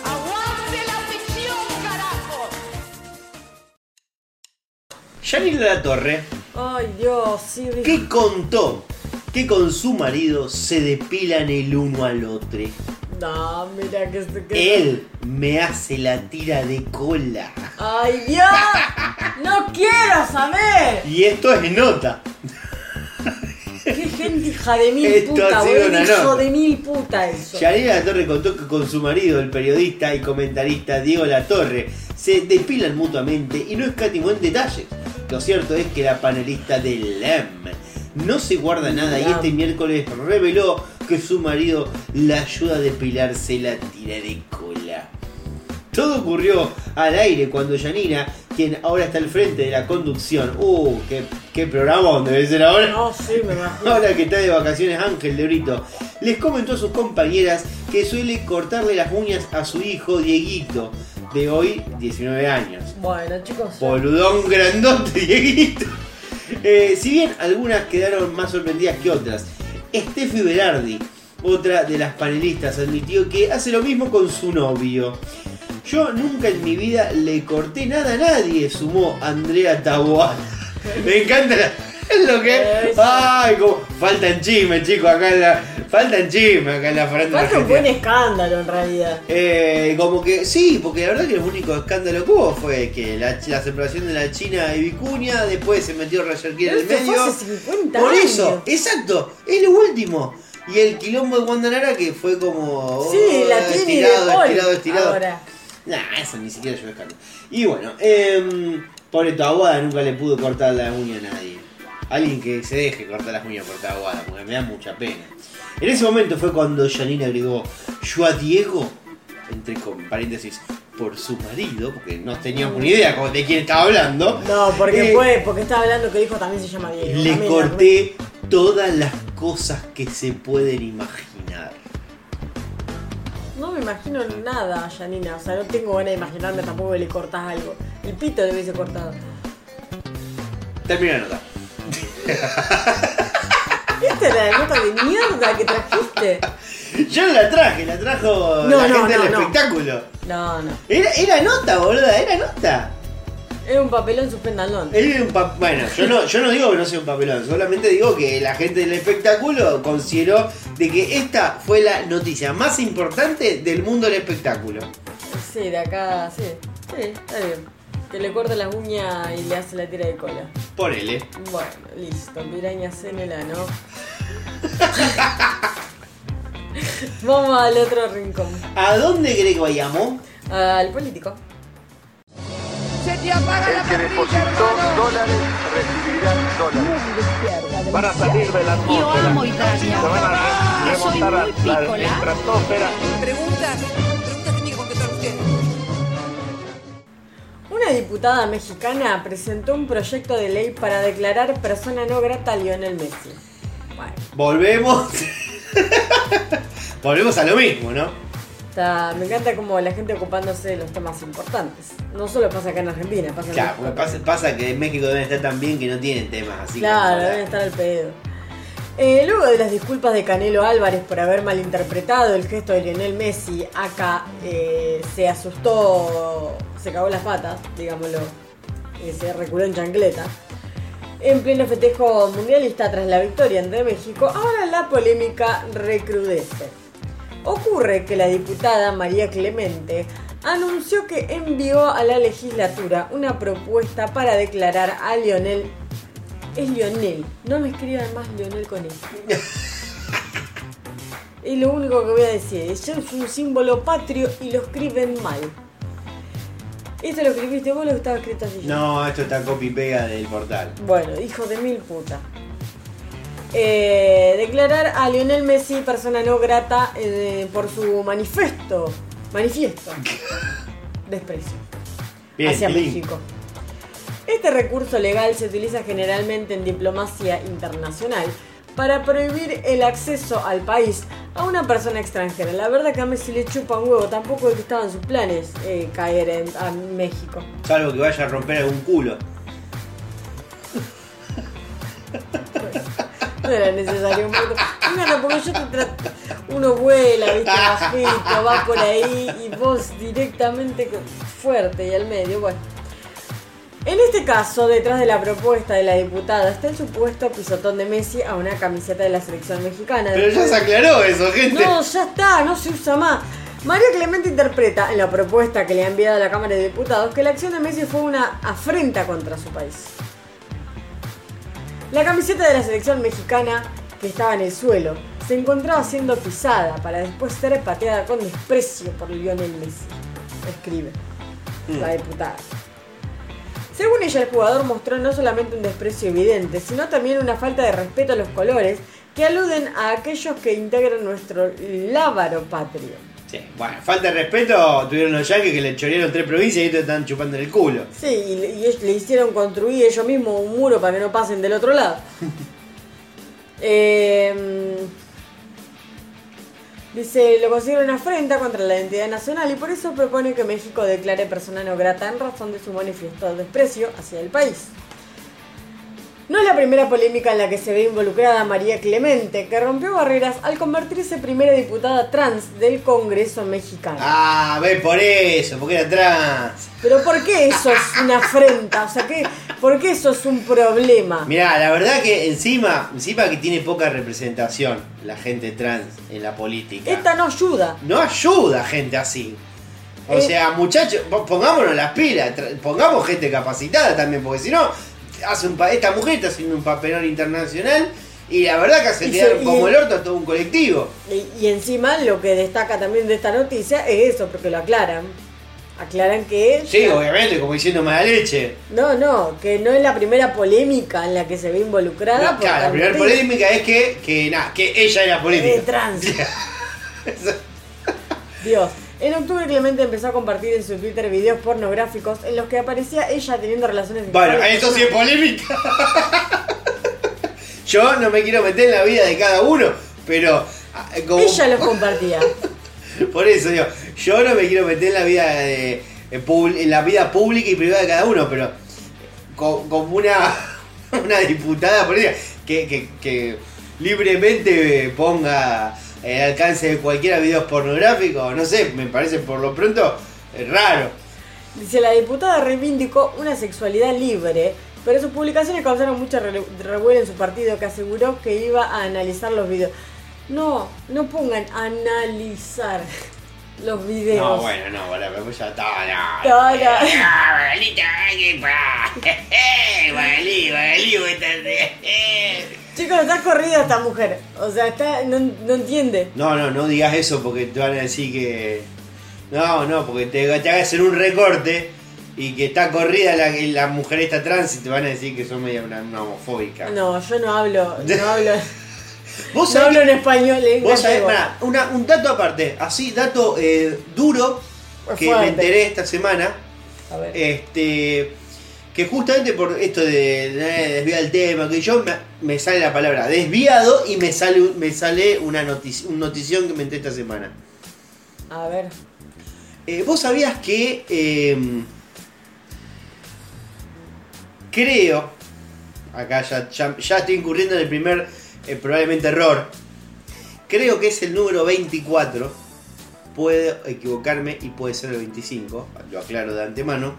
Yanira La Torre, Ay, Dios, sí, que contó que con su marido se depilan el uno al otro. No, mira que se que- Él me hace la tira de cola. ¡Ay, Dios! ¡No quiero saber! Y esto es nota. ¡Qué gente hija de mil Esto puta, ha sido boludo! una Hijo nota. de mil puta eso. Yanira La Torre contó que con su marido, el periodista y comentarista Diego La Torre, se depilan mutuamente y no escatimó en detalles. Lo cierto es que la panelista de LEM no se guarda nada y este miércoles reveló que su marido la ayuda a depilarse la tira de cola. Todo ocurrió al aire cuando Yanira, quien ahora está al frente de la conducción, uh, qué, qué programa debe ser ahora. No, sí, me imagino. Ahora que está de vacaciones Ángel de Brito, les comentó a sus compañeras que suele cortarle las uñas a su hijo Dieguito, de hoy 19 años. Bueno, chicos. Boludón grandote Dieguito. Eh, si bien algunas quedaron más sorprendidas que otras, Steffi Berardi, otra de las panelistas, admitió que hace lo mismo con su novio. Yo nunca en mi vida le corté nada a nadie, sumó Andrea Taboada. Me encanta la- es lo que. Ay, como. Faltan chismes, chicos, acá en la. Faltan chismes acá en la farándula Falta un buen escándalo en realidad. Eh, como que sí, porque la verdad que el único escándalo que hubo fue que la, la separación de la China y Vicuña, después se metió Roger Kier en el fue medio. hace 50 Por años. eso, exacto, es lo último. Y el quilombo de Guandanara que fue como. Sí, oh, la tiene de estirado, estirado, estirado. Ahora. Nah, eso ni siquiera yo escándalo. Y bueno, eh, pobre Taboada nunca le pudo cortar la uña a nadie. Alguien que se deje cortar las uñas por Taboada, porque me da mucha pena. En ese momento fue cuando Janine agregó, yo a Diego, entre paréntesis, por su marido, porque no teníamos ni idea de quién estaba hablando. No, porque eh, fue, porque estaba hablando que el hijo también se llama Diego. Le También, corté todas las cosas que se pueden imaginar. No me imagino nada, Janina. O sea, no tengo ganas de imaginarme tampoco que le cortás algo. El pito le hubiese cortado. Termina la nota. ¿Esta era la nota de mierda que trajiste? Yo no la traje, la trajo No, la no, gente no, del espectáculo. No, no. Era, era nota, boluda, era nota. Era un papelón suspendalón. Era un pa- bueno, yo no, yo no digo que no sea un papelón, solamente digo que la gente del espectáculo consideró de que esta fue la noticia más importante del mundo del espectáculo. Sí, de acá, sí. Sí, está bien. Que le corta las uñas y le hace la tira de cola. Por él, eh. Bueno, listo. Pirañas en el ano. Vamos al otro rincón. ¿A dónde cree que vayamos? Al político. ¡Se te apaga la parrilla, hermano! Van a salir de la Yo atmósfera. amo Italia. Se van a Yo soy remontar a muy la estratosfera. Preguntas Una diputada mexicana presentó un proyecto de ley para declarar persona no grata a Lionel Messi. Bueno, Volvemos. Volvemos a lo mismo, ¿no? está- me encanta como la gente ocupándose de los temas importantes. No solo pasa acá en Argentina, pasa en Claro, México. porque pasa, pasa que en México deben estar tan bien que no tienen temas así. Claro, deben estar al pedo. Eh, luego de las disculpas de Canelo Álvarez por haber malinterpretado el gesto de Lionel Messi, acá eh, se asustó, se cagó las patas, digámoslo, y se reculó en chancleta. En pleno festejo mundialista tras la victoria ante México, ahora la polémica recrudece. Ocurre que la diputada María Clemente anunció que envió a la legislatura una propuesta para declarar a Lionel es Lionel. No me escriban más Lionel con él. es lo único que voy a decir. Eso es un símbolo patrio y lo escriben mal. Esto lo escribiste vos, lo que estaba escrito así. No, esto está copy pega del portal. Bueno, hijo de mil puta. Eh, declarar a Lionel Messi persona no grata eh, por su manifiesto. Manifiesto. Desprecio. Bien, hacia. México. Este recurso legal se utiliza generalmente en diplomacia internacional para prohibir el acceso al país a una persona extranjera. La verdad que a Messi le chupa un huevo, tampoco es que estaban sus planes eh, caer en, a México. Salvo que vaya a romper algún culo. No era necesario un poco. Porque yo te trato. Uno vuela, viste, bajito, va por ahí y vos directamente fuerte y al medio. Bueno. En este caso, detrás de la propuesta de la diputada está el supuesto pisotón de Messi a una camiseta de la selección mexicana. Pero ya se aclaró eso, gente. no, ya está, no se usa más. María Clemente interpreta en la propuesta que le ha enviado a la Cámara de Diputados que la acción de Messi fue una afrenta contra su país. La camiseta de la selección mexicana, que estaba en el suelo, se encontraba siendo pisada para después ser pateada con desprecio por Lionel Messi. Escribe la diputada. Según ella, el jugador mostró no solamente un desprecio evidente, sino también una falta de respeto a los colores que aluden a aquellos que integran nuestro lábaro patrio. Sí, bueno, falta de respeto, tuvieron los yankees que le chorearon tres provincias y estos están chupando en el culo. Sí, y, le- y le hicieron construir ellos mismos un muro para que no pasen del otro lado. Eh, dice, lo considera una afrenta contra la identidad nacional y por eso propone que México declare persona no grata en razón de su manifiesto de desprecio hacia el país. No es la primera polémica en la que se ve involucrada María Clemente, que rompió barreras al convertirse primera diputada trans del Congreso mexicano. Ah, ve por eso, porque era trans. Pero ¿por qué eso es una afrenta? O sea, ¿qué, ¿por qué eso es un problema? Mirá, la verdad que encima, encima que tiene poca representación la gente trans en la política. Esta no ayuda. No ayuda gente así. O Eh. sea, muchachos, po- pongámonos las pilas, pongamos gente capacitada también, porque si no, hace un esta mujer está haciendo un papelón internacional y la verdad que hace quedar como el orto a todo un colectivo. Y, y encima lo que destaca también de esta noticia es eso, porque lo aclaran. Aclaran que... Sí, obviamente, como diciendo mala leche. No, no, que no es la primera polémica en la que se ve involucrada. No, claro, la primera polémica es que, que, nada, que ella era Eh, política. trans. Dios. En octubre Clemente empezó a compartir en su Twitter videos pornográficos en los que aparecía ella teniendo relaciones Bueno, eso sí es polémica. Yo no me quiero meter en la vida de cada uno, pero ah, como, Ella los compartía. por eso digo, yo no me quiero meter en la vida de, en la vida pública y privada de cada uno, pero co- como una, una diputada política que, que, que libremente ponga el alcance de cualquiera videos pornográficos, no sé, me parece por lo pronto eh, raro. Dice, la diputada reivindicó una sexualidad libre, pero sus publicaciones causaron mucho re- revuelo en su partido que aseguró que iba a analizar los videos. No, no pongan analizar los videos. No, bueno, no, bueno, pues ya está, no. No, no. Ah, Magalita, ¿qué Chicos, está corrida esta mujer. O sea, está, no, no entiende. No, no, no digas eso porque te van a decir que. No, no, porque te, te hagas en un recorte y que está corrida la, la mujer esta trans y te van a decir que son media una, una homofóbica. No, yo no hablo, no hablo, Vos no hablo en español. en Vos sabés, una- un dato aparte, así, dato eh, duro que Fuerte. me enteré esta semana. A ver. Este. Que justamente por esto de, de desviar el tema, que yo me, me sale la palabra desviado y me sale, me sale una noticia, un notición que me enteré esta semana. A ver. Eh, ¿Vos sabías que eh, creo, acá ya, ya, ya estoy incurriendo en el primer eh, probablemente error, creo que es el número 24, puedo equivocarme y puede ser el 25, lo aclaro de antemano.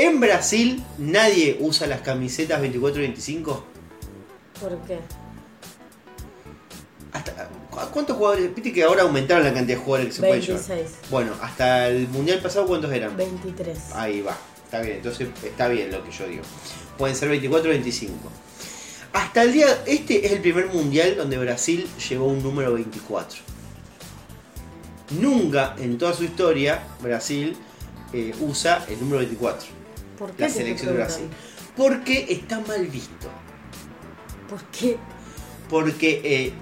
En Brasil nadie usa las camisetas 24 y 25. ¿Por qué? Hasta, ¿cu- ¿Cuántos jugadores? Viste que ahora aumentaron la cantidad de jugadores que se pueden llevar. 26. Bueno, hasta el mundial pasado, ¿cuántos eran? 23. Ahí va, está bien, entonces está bien lo que yo digo. Pueden ser 24 o 25. Hasta el día, este es el primer mundial donde Brasil llevó un número 24. Nunca en toda su historia Brasil eh, usa el número 24. ¿Por qué La selección de? Brasil. Porque está mal visto. ¿Por qué? Porque eh,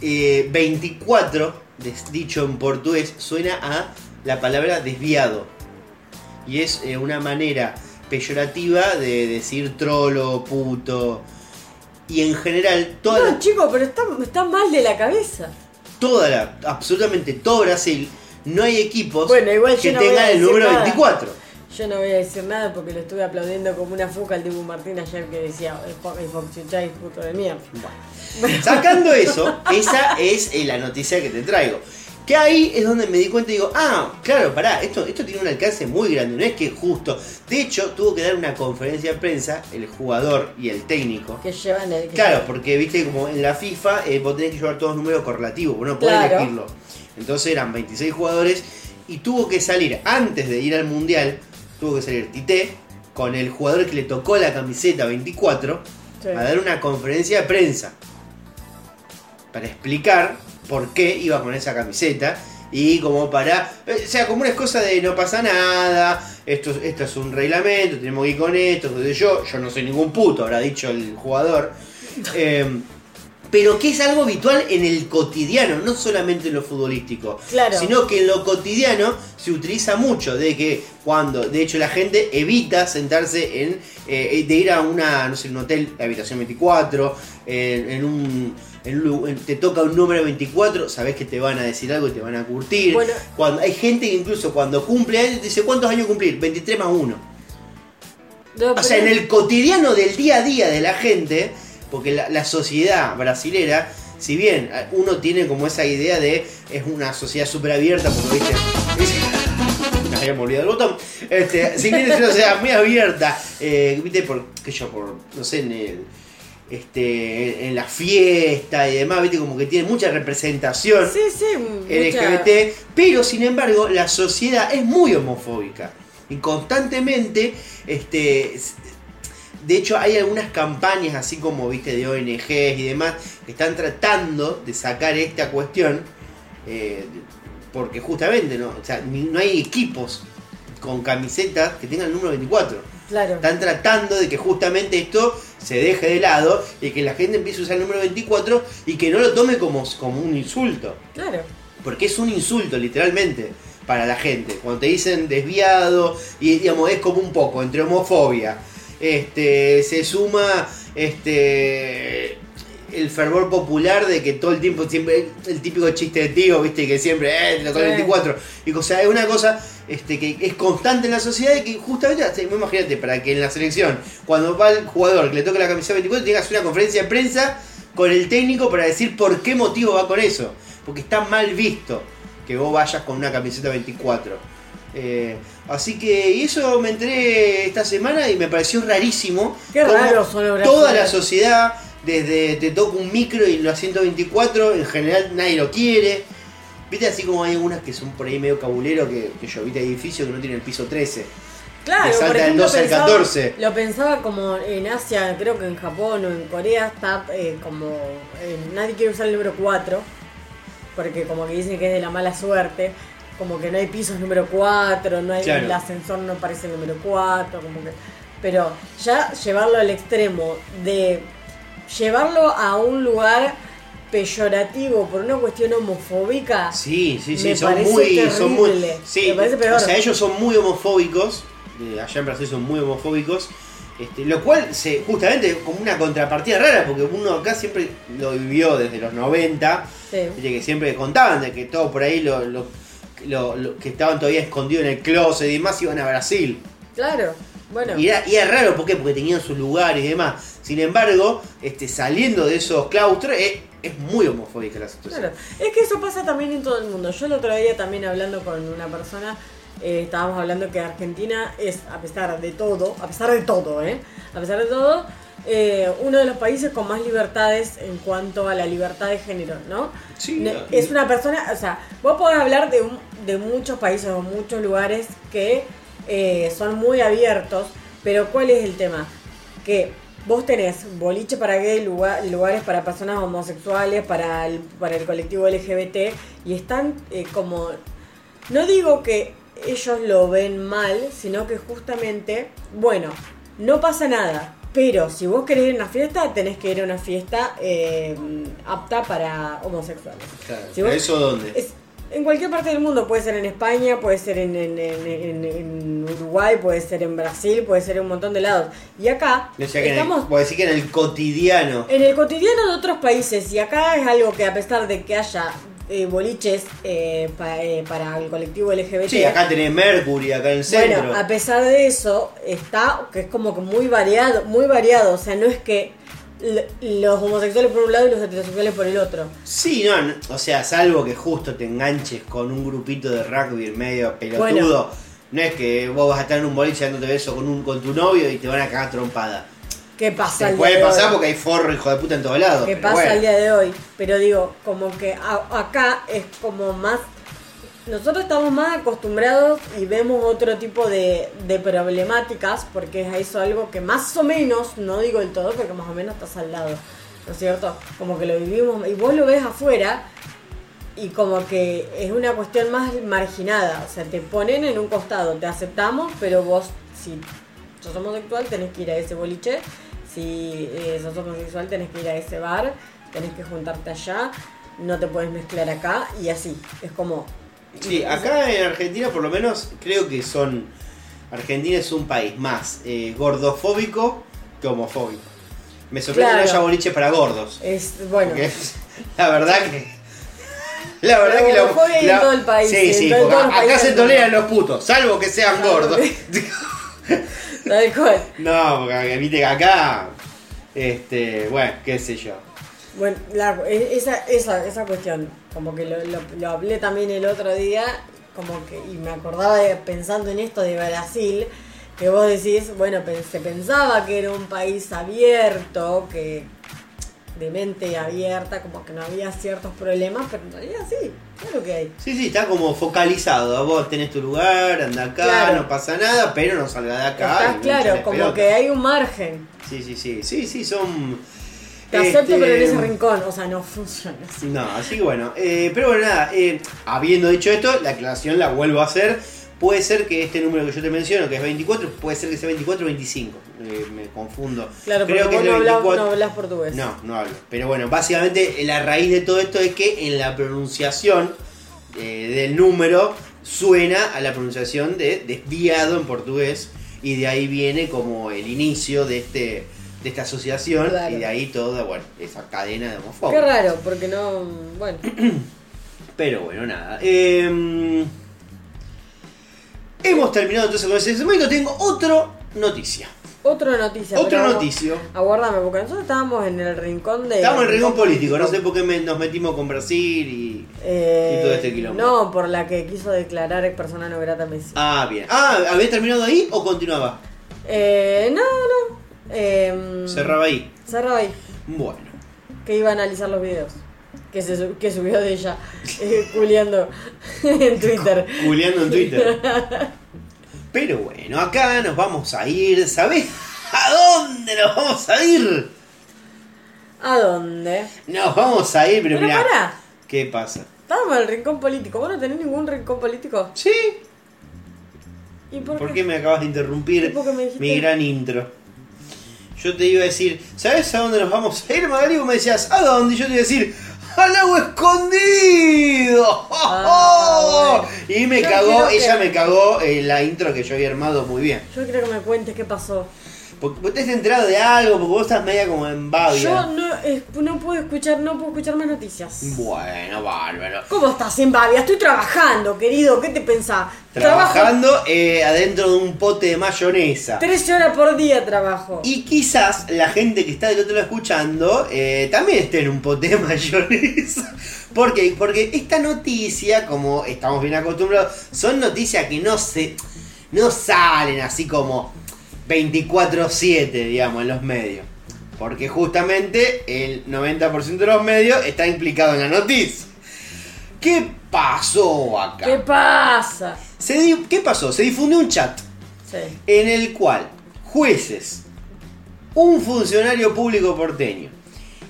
eh, 24, des- dicho en portugués, suena a la palabra desviado. Y es eh, una manera peyorativa de decir trolo, puto. Y en general, toda No, la, chico, pero está, está mal de la cabeza. toda la, absolutamente todo Brasil, no hay equipos Bueno, igual que no tengan el número nada. 24. Yo no voy a decir nada porque lo estuve aplaudiendo como una fuca al Dibu Martín ayer que decía el Fo- el Foxuchay puto de mierda. Sacando eso, esa es eh, la noticia que te traigo. Que ahí es donde me di cuenta y digo, ah, claro, pará, esto, esto tiene un alcance muy grande, no es que justo. De hecho, tuvo que dar una conferencia de prensa el jugador y el técnico. Que llevan el. que Claro, porque viste como en la FIFA eh, vos tenés que llevar todos números correlativos, vos no podés Claro. elegirlo. Entonces eran 26 jugadores y tuvo que salir, antes de ir al Mundial, tuvo que salir Tite con el jugador que le tocó la camiseta 24 Sí. a dar una conferencia de prensa para explicar por qué iba con esa camiseta y como para, eh, o sea, como una cosa de no pasa nada, esto, esto es un reglamento, tenemos que ir con esto, yo, yo no soy ningún puto, habrá dicho el jugador. Eh, pero que es algo habitual en el cotidiano, no solamente en lo futbolístico, Claro. sino que en lo cotidiano se utiliza mucho, de que cuando, de hecho la gente evita sentarse en, eh, de ir a una, no sé, un hotel, habitación 24, en, en un, en te toca un número 24, sabes que te van a decir algo y te van a curtir. Bueno. Cuando, hay gente que incluso cuando cumple años te dice, ¿cuántos años cumplir? 23 más 1. No, O sea, en el cotidiano del día a día de la gente, porque la, la sociedad brasilera, si bien eh, uno tiene como esa idea de es una sociedad súper abierta, porque viste, es- me había olvidado el botón, este, si bien es una sociedad muy abierta, eh, viste, por, qué yo, por, no sé, en el, este, en la fiesta y demás, viste, como que tiene mucha representación. Sí, sí. mucha- LGBT, pero sin embargo la sociedad es muy homofóbica y constantemente, este, de hecho hay algunas campañas así como viste de ONGs y demás que están tratando de sacar esta cuestión eh, porque justamente no, o sea, no hay equipos con camisetas que tengan el número 24. Claro. Están tratando de que justamente esto se deje de lado y que la gente empiece a usar el número 24 y que no lo tome como, como un insulto. Claro. Porque es un insulto, literalmente, para la gente. Cuando te dicen desviado, y digamos, es como un poco entre homofobia. Este. Se suma. Este. El fervor popular de que todo el tiempo siempre. El típico chiste de tío, viste, que siempre. Eh, Sí. 24. Y o sea, es una cosa. Este, que es constante en la sociedad y que justamente, imagínate, para que en la selección, cuando va el jugador que le toca la camiseta 24, tengas una conferencia de prensa con el técnico para decir por qué motivo va con eso. Porque está mal visto que vos vayas con una camiseta 24. Eh, así que y eso me enteré esta semana y me pareció rarísimo. Qué raro son los Toda la sociedad, desde te toca un micro y los 124, en general nadie lo quiere. Viste así como hay algunas que son por ahí medio cabulero que, que yo viste edificios que no tienen el piso 13. Claro, salta por del ejemplo, 12 al pensaba- 14. Lo pensaba como en Asia, creo que en Japón o en Corea está eh, como. eh, nadie quiere usar el número 4, porque como que dicen que es de la mala suerte. Como que no hay pisos número 4, no hay, Claro. el ascensor no parece el número 4, como que. Pero ya llevarlo al extremo de llevarlo a un lugar peyorativo por una cuestión homofóbica. Sí, sí, sí, Me son parece muy, son muy, sí, Me parece peor. o sea, ellos son muy homofóbicos, eh, allá en Brasil son muy homofóbicos, este, lo cual se, justamente como una contrapartida rara, porque uno acá siempre lo vivió desde los 90, Sí. que siempre contaban de que todo por ahí lo, lo- lo- lo- que estaban todavía escondidos en el closet y demás iban a Brasil. Claro, bueno. Y era, y era raro, ¿por qué? Porque tenían sus lugares y demás. Sin embargo, este, saliendo de esos claustros, es, es muy homofóbica la situación. Claro, es que eso pasa también en todo el mundo. Yo el otro día también hablando con una persona, eh, estábamos hablando que Argentina es, a pesar de todo, a pesar de todo, ¿eh? A pesar de todo, eh, uno de los países con más libertades en cuanto a la libertad de género, ¿no? Sí, es una persona, o sea, vos podés hablar de, un- de muchos países o muchos lugares que eh, son muy abiertos, pero ¿cuál es el tema? Que vos tenés boliche para gay, lugar- lugares para personas homosexuales, para el, para el colectivo LGBT, y están eh, como... No digo que ellos lo ven mal, sino que justamente, bueno, no pasa nada. Pero si vos querés ir a una fiesta, tenés que ir a una fiesta eh, apta para homosexuales. Claro, Si vos- ¿Eso dónde? Es- en cualquier parte del mundo, puede ser en España, puede ser en, en- en- en- en Uruguay, puede ser en Brasil, puede ser en un montón de lados. Y acá O sea que en el, estamos puedo decir que en el cotidiano. en el cotidiano de otros países y acá es algo que a pesar de que haya eh, boliches eh, pa- eh, para el colectivo LGBT, Sí, acá tenés Mercury, acá en el centro. bueno, a pesar de eso, está que es como que muy variado, muy variado, o sea, no es que los homosexuales por un lado y los heterosexuales por el otro. Sí, no, no, o sea, salvo que justo te enganches con un grupito de rugby medio pelotudo. Bueno. No es que vos vas a estar en un boliche dándote beso con, un, con tu novio y te van a cagar trompada. ¿Qué pasa? Se al día puede de hoy? pasar porque hay forro hijo de puta en todos lados. que pero pasa bueno. al día de hoy. Pero digo, como que a- acá es como más... Nosotros estamos más acostumbrados y vemos otro tipo de, de problemáticas, porque es eso algo que más o menos, no digo el todo, porque más o menos estás al lado, ¿no es cierto? Como que lo vivimos, y vos lo ves afuera, y como que es una cuestión más marginada, o sea, te ponen en un costado, te aceptamos, pero vos, si sos homosexual, tenés que ir a ese boliche, si eh, sos homosexual, tenés que ir a ese bar, tenés que juntarte allá, no te puedes mezclar acá, y así, es como... Sí, acá en Argentina por lo menos creo que son... Argentina es un país más eh, gordofóbico que homofóbico. Me sorprende Claro. que no haya boliche para gordos. Es, bueno, la verdad que... La verdad La que la, en todo el país, Sí, sí, todo- en los acá se toleran los putos, salvo que sean gordos. tal cual. no, porque viste que acá... Este, bueno, qué sé yo. Bueno, la- e- esa, esa, esa cuestión, como que lo, lo- lo hablé también el otro día, como que, y me acordaba de, pensando en esto de Brasil, que vos decís, bueno, se pensaba que era un país abierto, que de mente abierta, como que no había ciertos problemas, pero en realidad sí, claro que hay. Sí, sí, está como focalizado. Vos tenés tu lugar, anda acá, Claro. no pasa nada, pero no salga de acá. Estás claro, como que hay un margen. Sí, sí, sí, sí, sí, son... Te acepto, este, pero en ese rincón, o sea, no funciona así. No, así que bueno, eh, pero bueno, nada, eh, habiendo dicho esto, la aclaración la vuelvo a hacer. Puede ser que este número que yo te menciono, que es 24, puede ser que sea 24 o 25. Eh, me confundo. Claro, Creo porque que vos es no 24. no hablas portugués. No, no hablo. Pero bueno, básicamente la raíz de todo esto es que en la pronunciación eh, del número suena a la pronunciación de desviado en portugués y de ahí viene como el inicio de este de esta asociación Claro. y de ahí toda, bueno, esa cadena de homofobia. Qué raro, porque no. Bueno. Pero bueno, nada. Eh, hemos terminado entonces con ese segmento. Tengo otra noticia. Otra noticia. Otro pero noticio. Aguardame, porque nosotros estábamos en el rincón de. Estamos en el rincón político, no sé por qué me- nos metimos con Brasil y... Eh, y todo este quilombo. No, por la que quiso declarar persona no grata Messi. Ah, bien. Ah, ¿había terminado ahí o continuaba? Eh, no, no. Eh, Cerraba ahí. Cerraba ahí. Bueno. Que iba a analizar los videos. Que, se, su- que subió de ella. Eh, culiando en Twitter. Juliando en Twitter. Pero bueno, acá nos vamos a ir. ¿Sabés a dónde nos vamos a ir? ¿A dónde? Nos vamos a ir, pero, Pero mirá. pará. ¿Qué pasa? Estábamos en el rincón político. ¿Vos no tenés ningún rincón político? Sí. ¿Y por, ¿Por qué me acabas de interrumpir ¿Y dijiste? mi gran intro? Yo te iba a decir, ¿sabes a dónde nos vamos a ir, Magali? Vos me decías, ¿a dónde? Y yo te iba a decir, ¡al lago escondido! Ah, bueno. Y me Yo cagó, que- ella me cagó eh, la intro que yo había armado muy bien. Yo quiero que me cuentes qué pasó. Porque vos has enterado de algo, porque vos estás media como en babia. Yo no, eh, no puedo escuchar, no puedo escuchar más noticias. Bueno, bárbaro. ¿Cómo estás en Babia? Estoy trabajando, querido. ¿Qué te pensás? Trabajando eh, adentro de un pote de mayonesa. 13 horas por día trabajo. Y quizás la gente que está del otro lado escuchando eh, también esté en un pote de mayonesa. ¿Por qué? Porque esta noticia, como estamos bien acostumbrados, son noticias que no se. no salen así como 24-7, digamos, en los medios. Porque justamente el 90% de los medios está implicado en la noticia. ¿Qué pasó acá? ¿Qué pasa? Se ¿Qué pasó? Se difundió un chat Sí. en el cual jueces un funcionario público porteño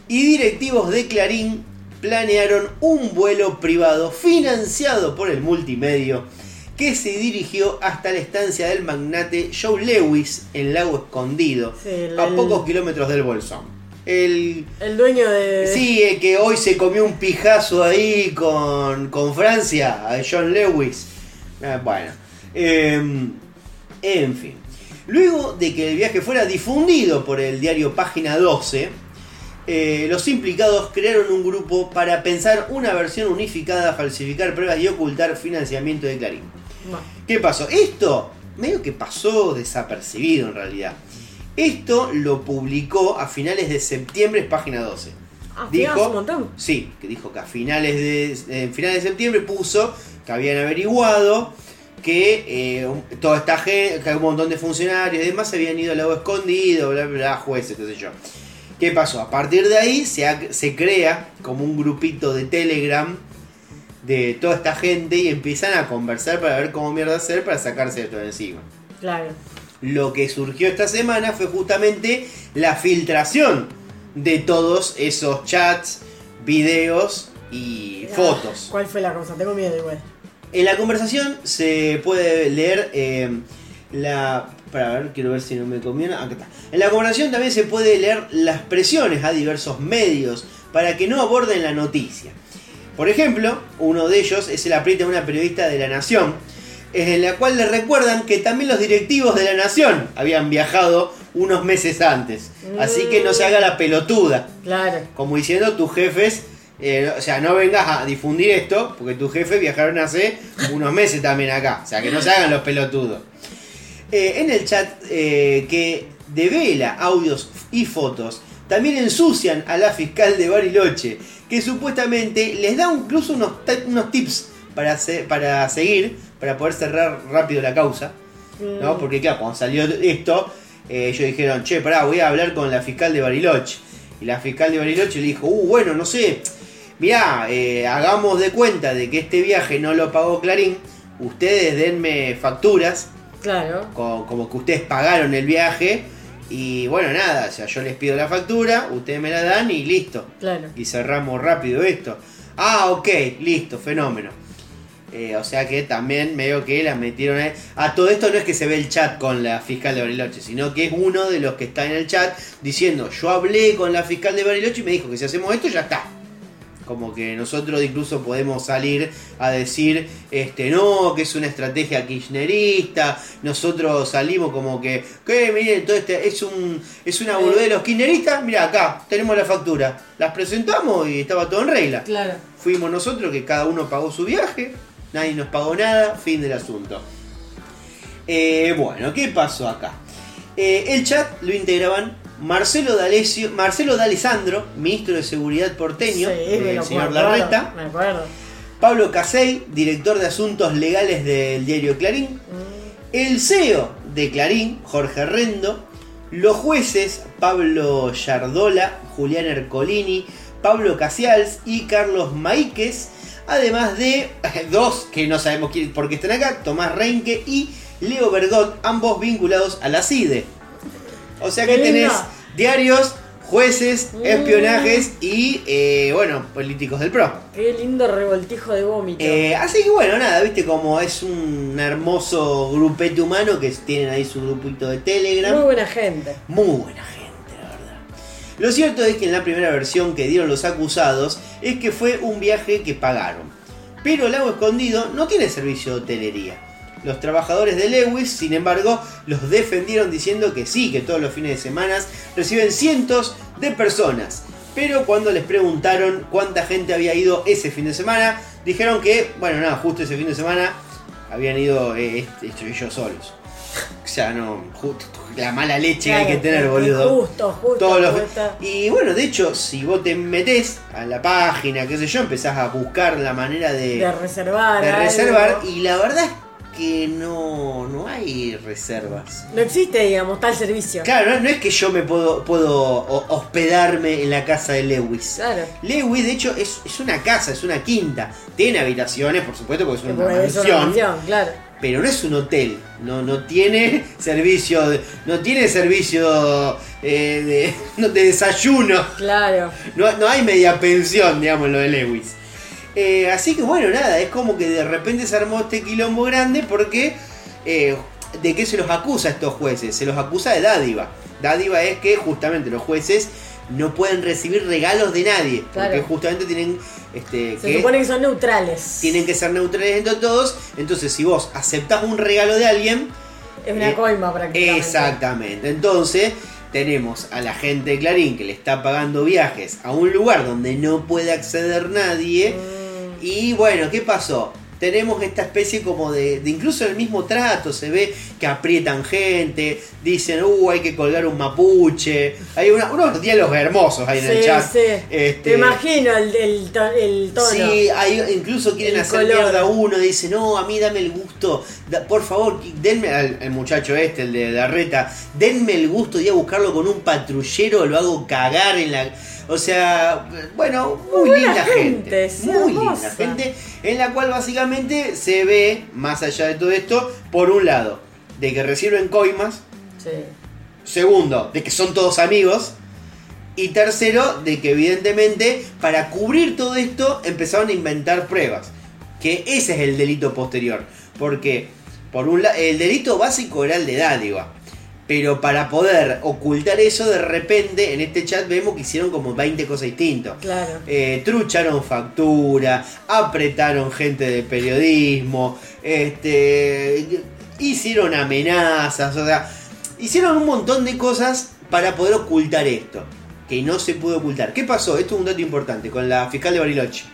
y directivos de Clarín planearon un vuelo privado financiado por el multimedio que se dirigió hasta la estancia del magnate Joe Lewis en Lago Escondido, Sí, el- a pocos kilómetros del Bolsón. El, El dueño de. sí, el que hoy se comió un pijazo ahí con, con Francia, a John Lewis. Ah, bueno, em, en fin. Luego de que el viaje fuera difundido por el diario Página 12, eh, los implicados crearon un grupo para pensar una versión unificada, falsificar pruebas y ocultar financiamiento de Clarín. ¿Qué pasó? Esto medio que pasó desapercibido en realidad. Esto lo publicó a finales de septiembre, es página 12. Ah, Dijo- un montón. Sí, que dijo que a finales de, en finales de septiembre puso que habían averiguado que eh, toda esta gente, que un montón de funcionarios y demás se habían ido al lago escondido, bla, bla, bla, jueces, qué sé yo. ¿Qué pasó? A partir de ahí se crea como un grupito de Telegram de toda esta gente y empiezan a conversar para ver cómo mierda hacer para sacarse esto de encima. Claro. Lo que surgió esta semana fue justamente la filtración de todos esos chats, videos y fotos. Ah, ¿Cuál fue la cosa? Tengo miedo igual. En la conversación se puede leer eh, la... Para ver, quiero ver si no me conviene. Acá está. En la conversación también se puede leer las presiones a diversos medios para que no aborden la noticia. Por ejemplo, uno de ellos es el apriete de una periodista de La Nación, en la cual le recuerdan que también los directivos de La Nación habían viajado unos meses antes. Así que no se haga la pelotuda. Claro. Como diciendo, tus jefes, eh, o sea, no vengas a difundir esto, porque tus jefes viajaron hace unos meses también acá. O sea, que no se hagan los pelotudos. Eh, en el chat eh, que devela audios y fotos, también ensucian a la fiscal de Bariloche, que supuestamente les da incluso unos, unos tips para, hacer- para seguir, para poder cerrar rápido la causa. ¿no? Mm. Porque claro, cuando salió esto, eh, ellos dijeron, che, pará, voy a hablar con la fiscal de Bariloche. Y la fiscal de Bariloche le dijo, uh, bueno, no sé, mirá, eh, hagamos de cuenta de que este viaje no lo pagó Clarín, ustedes denme facturas, Claro. co- como que ustedes pagaron el viaje, y bueno, nada, o sea, yo les pido la factura, ustedes me la dan y listo. Claro. Y cerramos rápido esto. Ah, ok, listo, fenómeno. Eh, o sea que también medio que la metieron ahí. A todo esto no es que se ve el chat con la fiscal de Bariloche, sino que es uno de los que está en el chat diciendo, yo hablé con la fiscal de Bariloche y me dijo que si hacemos esto ya está. Como que nosotros incluso podemos salir a decir, este, no, que es una estrategia kirchnerista, nosotros salimos como que, que miren, todo este, es un, es una boludez de los kirchneristas, mira acá, tenemos la factura, las presentamos y estaba todo en regla. Claro. Fuimos nosotros que cada uno pagó su viaje, nadie nos pagó nada, fin del asunto. Eh, bueno, ¿qué pasó acá? Eh, el chat lo integraban Marcelo D'Alessio, Marcelo D'Alessandro, ministro de Seguridad porteño, Sí, el señor acuerdo, Larreta, Me acuerdo. Pablo Casey, director de asuntos legales del diario Clarín, el CEO de Clarín, Jorge Rendo, los jueces Pablo Yardola, Julián Ercolini, Pablo Casials y Carlos Maíquez, además de dos que no sabemos quién, por qué están acá, Tomás Reinke y Leo Bergot, ambos vinculados a la CIDE. O sea que tenés diarios, jueces, Mm. espionajes y, eh, bueno, políticos del PRO. Qué lindo revoltijo de vómito. Eh, así que bueno, nada, viste como es un hermoso grupete humano que tienen ahí su grupito de Telegram. Muy buena gente. Muy buena gente, la verdad. Lo cierto es que en la primera versión que dieron los acusados es que fue un viaje que pagaron. Pero Lago Escondido no tiene servicio de hotelería. Los trabajadores de Lewis, sin embargo, los defendieron diciendo que sí, que todos los fines de semana reciben cientos de personas. Pero cuando les preguntaron cuánta gente había ido ese fin de semana, dijeron que, bueno, nada, justo ese fin de semana habían ido eh, este- ellos solos. O sea, no, justo la mala leche que hay que tener, boludo. Justo, justo. Todos los-. Y bueno, de hecho, si vos te metés a la página, qué sé yo, empezás a buscar la manera de, De reservar. de algo. reservar y la verdad es que no, no hay reservas. No existe, digamos, tal servicio. Claro, no, no es que yo me puedo, puedo ho- hospedarme en la casa de Lewis. Claro. Lewis, de hecho, es, es una casa, es una quinta. Tiene habitaciones, por supuesto, porque es una Porque es una mansión. claro. pero no es un hotel, no, no tiene servicio, no tiene servicio eh, de, de desayuno, Claro. no, no hay media pensión, digamos, lo de Lewis. Eh, así que bueno, nada, es como que de repente se armó este quilombo grande porque eh, ¿de qué se los acusa a estos jueces? Se los acusa de dádiva. Dádiva es que justamente los jueces no pueden recibir regalos de nadie, porque justamente tienen este, Se que- supone que son neutrales. tienen que ser neutrales entre todos. Entonces, si vos aceptás un regalo de alguien, Es una eh, coima prácticamente. Exactamente. Entonces, tenemos a la gente de Clarín que le está pagando viajes a un lugar donde no puede acceder nadie. Mm, Y bueno, ¿qué pasó? Tenemos esta especie como de, de incluso el mismo trato, se ve que aprietan gente, dicen, uh, hay que colgar un mapuche. Hay una- unos diálogos hermosos ahí en el chat. sí. Este, Te imagino el, el, to- el tono. Sí, hay, incluso quieren El hacer color. mierda a uno, dice, no, a mí dame el gusto, da- por favor, denme al el muchacho este, el de la reta, denme el gusto de ir a buscarlo con un patrullero, lo hago cagar en la... O sea, bueno, muy linda gente, gente, muy hermosa. linda gente, en la cual básicamente se ve, más allá de todo esto, por un lado, de que reciben coimas, Sí. Segundo, de que son todos amigos. Y tercero, de que evidentemente para cubrir todo esto empezaron a inventar pruebas. Que ese es el delito posterior. Porque por un lado, el delito básico era el de dádiva. Pero para poder ocultar eso, de repente en este chat vemos que hicieron como 20 cosas distintas. Claro. Eh, trucharon factura, apretaron gente de periodismo, este, hicieron amenazas, o sea, hicieron un montón de cosas para poder ocultar esto, que no se pudo ocultar. ¿Qué pasó? Esto es un dato importante con la fiscal de Bariloche.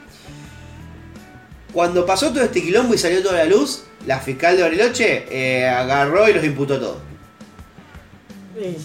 Cuando pasó todo este quilombo y salió toda la luz, la fiscal de Bariloche eh, agarró y los imputó a todos. Sí.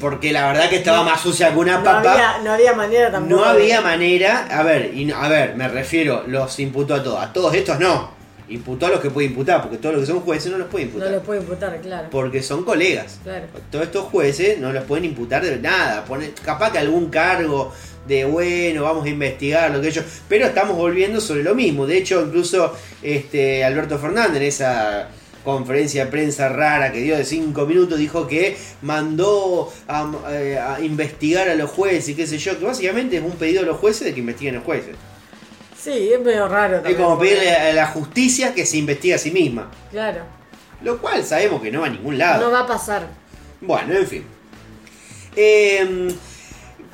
Porque la verdad que estaba más sucia que una No papa. había, no había manera tampoco. No había manera, a ver, y no- a ver, me refiero, los imputó a todos, a todos estos no. Imputó a los que puede imputar, porque todos los que son jueces no los puede No imputar. lo puede imputar, claro. Porque son colegas. Claro. Todos estos jueces no los pueden imputar de nada. Capaz que algún cargo de bueno, vamos a investigar lo que ellos. Pero estamos volviendo sobre lo mismo. De hecho, incluso este Alberto Fernández en esa conferencia de prensa rara que dio de 5 minutos dijo que mandó a, eh, a investigar a los jueces y qué sé yo, que básicamente es un pedido a los jueces de que investiguen a los jueces. Sí, es medio raro Es también. como porque- pedirle a la justicia que se investigue a sí misma. Claro. Lo cual sabemos que no va a ningún lado. No va a pasar. Bueno, en fin. Em,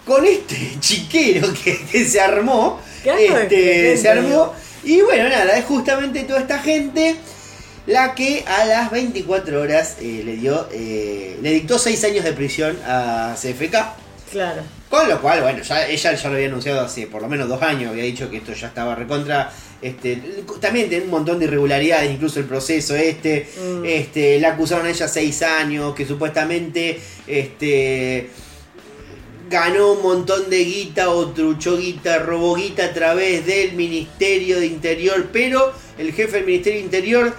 con este chiquero que, que se armó, este, se armó. Y bueno, nada, es justamente toda esta gente la que a las 24 horas eh, le dio, eh, le dictó 6 años de prisión a CFK. Claro. Con lo cual, bueno, ya, ella ya lo había anunciado hace por lo menos dos años, había dicho que esto ya estaba recontra. Este, también tiene un montón de irregularidades, incluso el proceso este. Mm. Este, la acusaron a ella seis años, que supuestamente este, ganó un montón de guita o truchó guita, robó guita a través del Ministerio de Interior, pero el jefe del Ministerio de Interior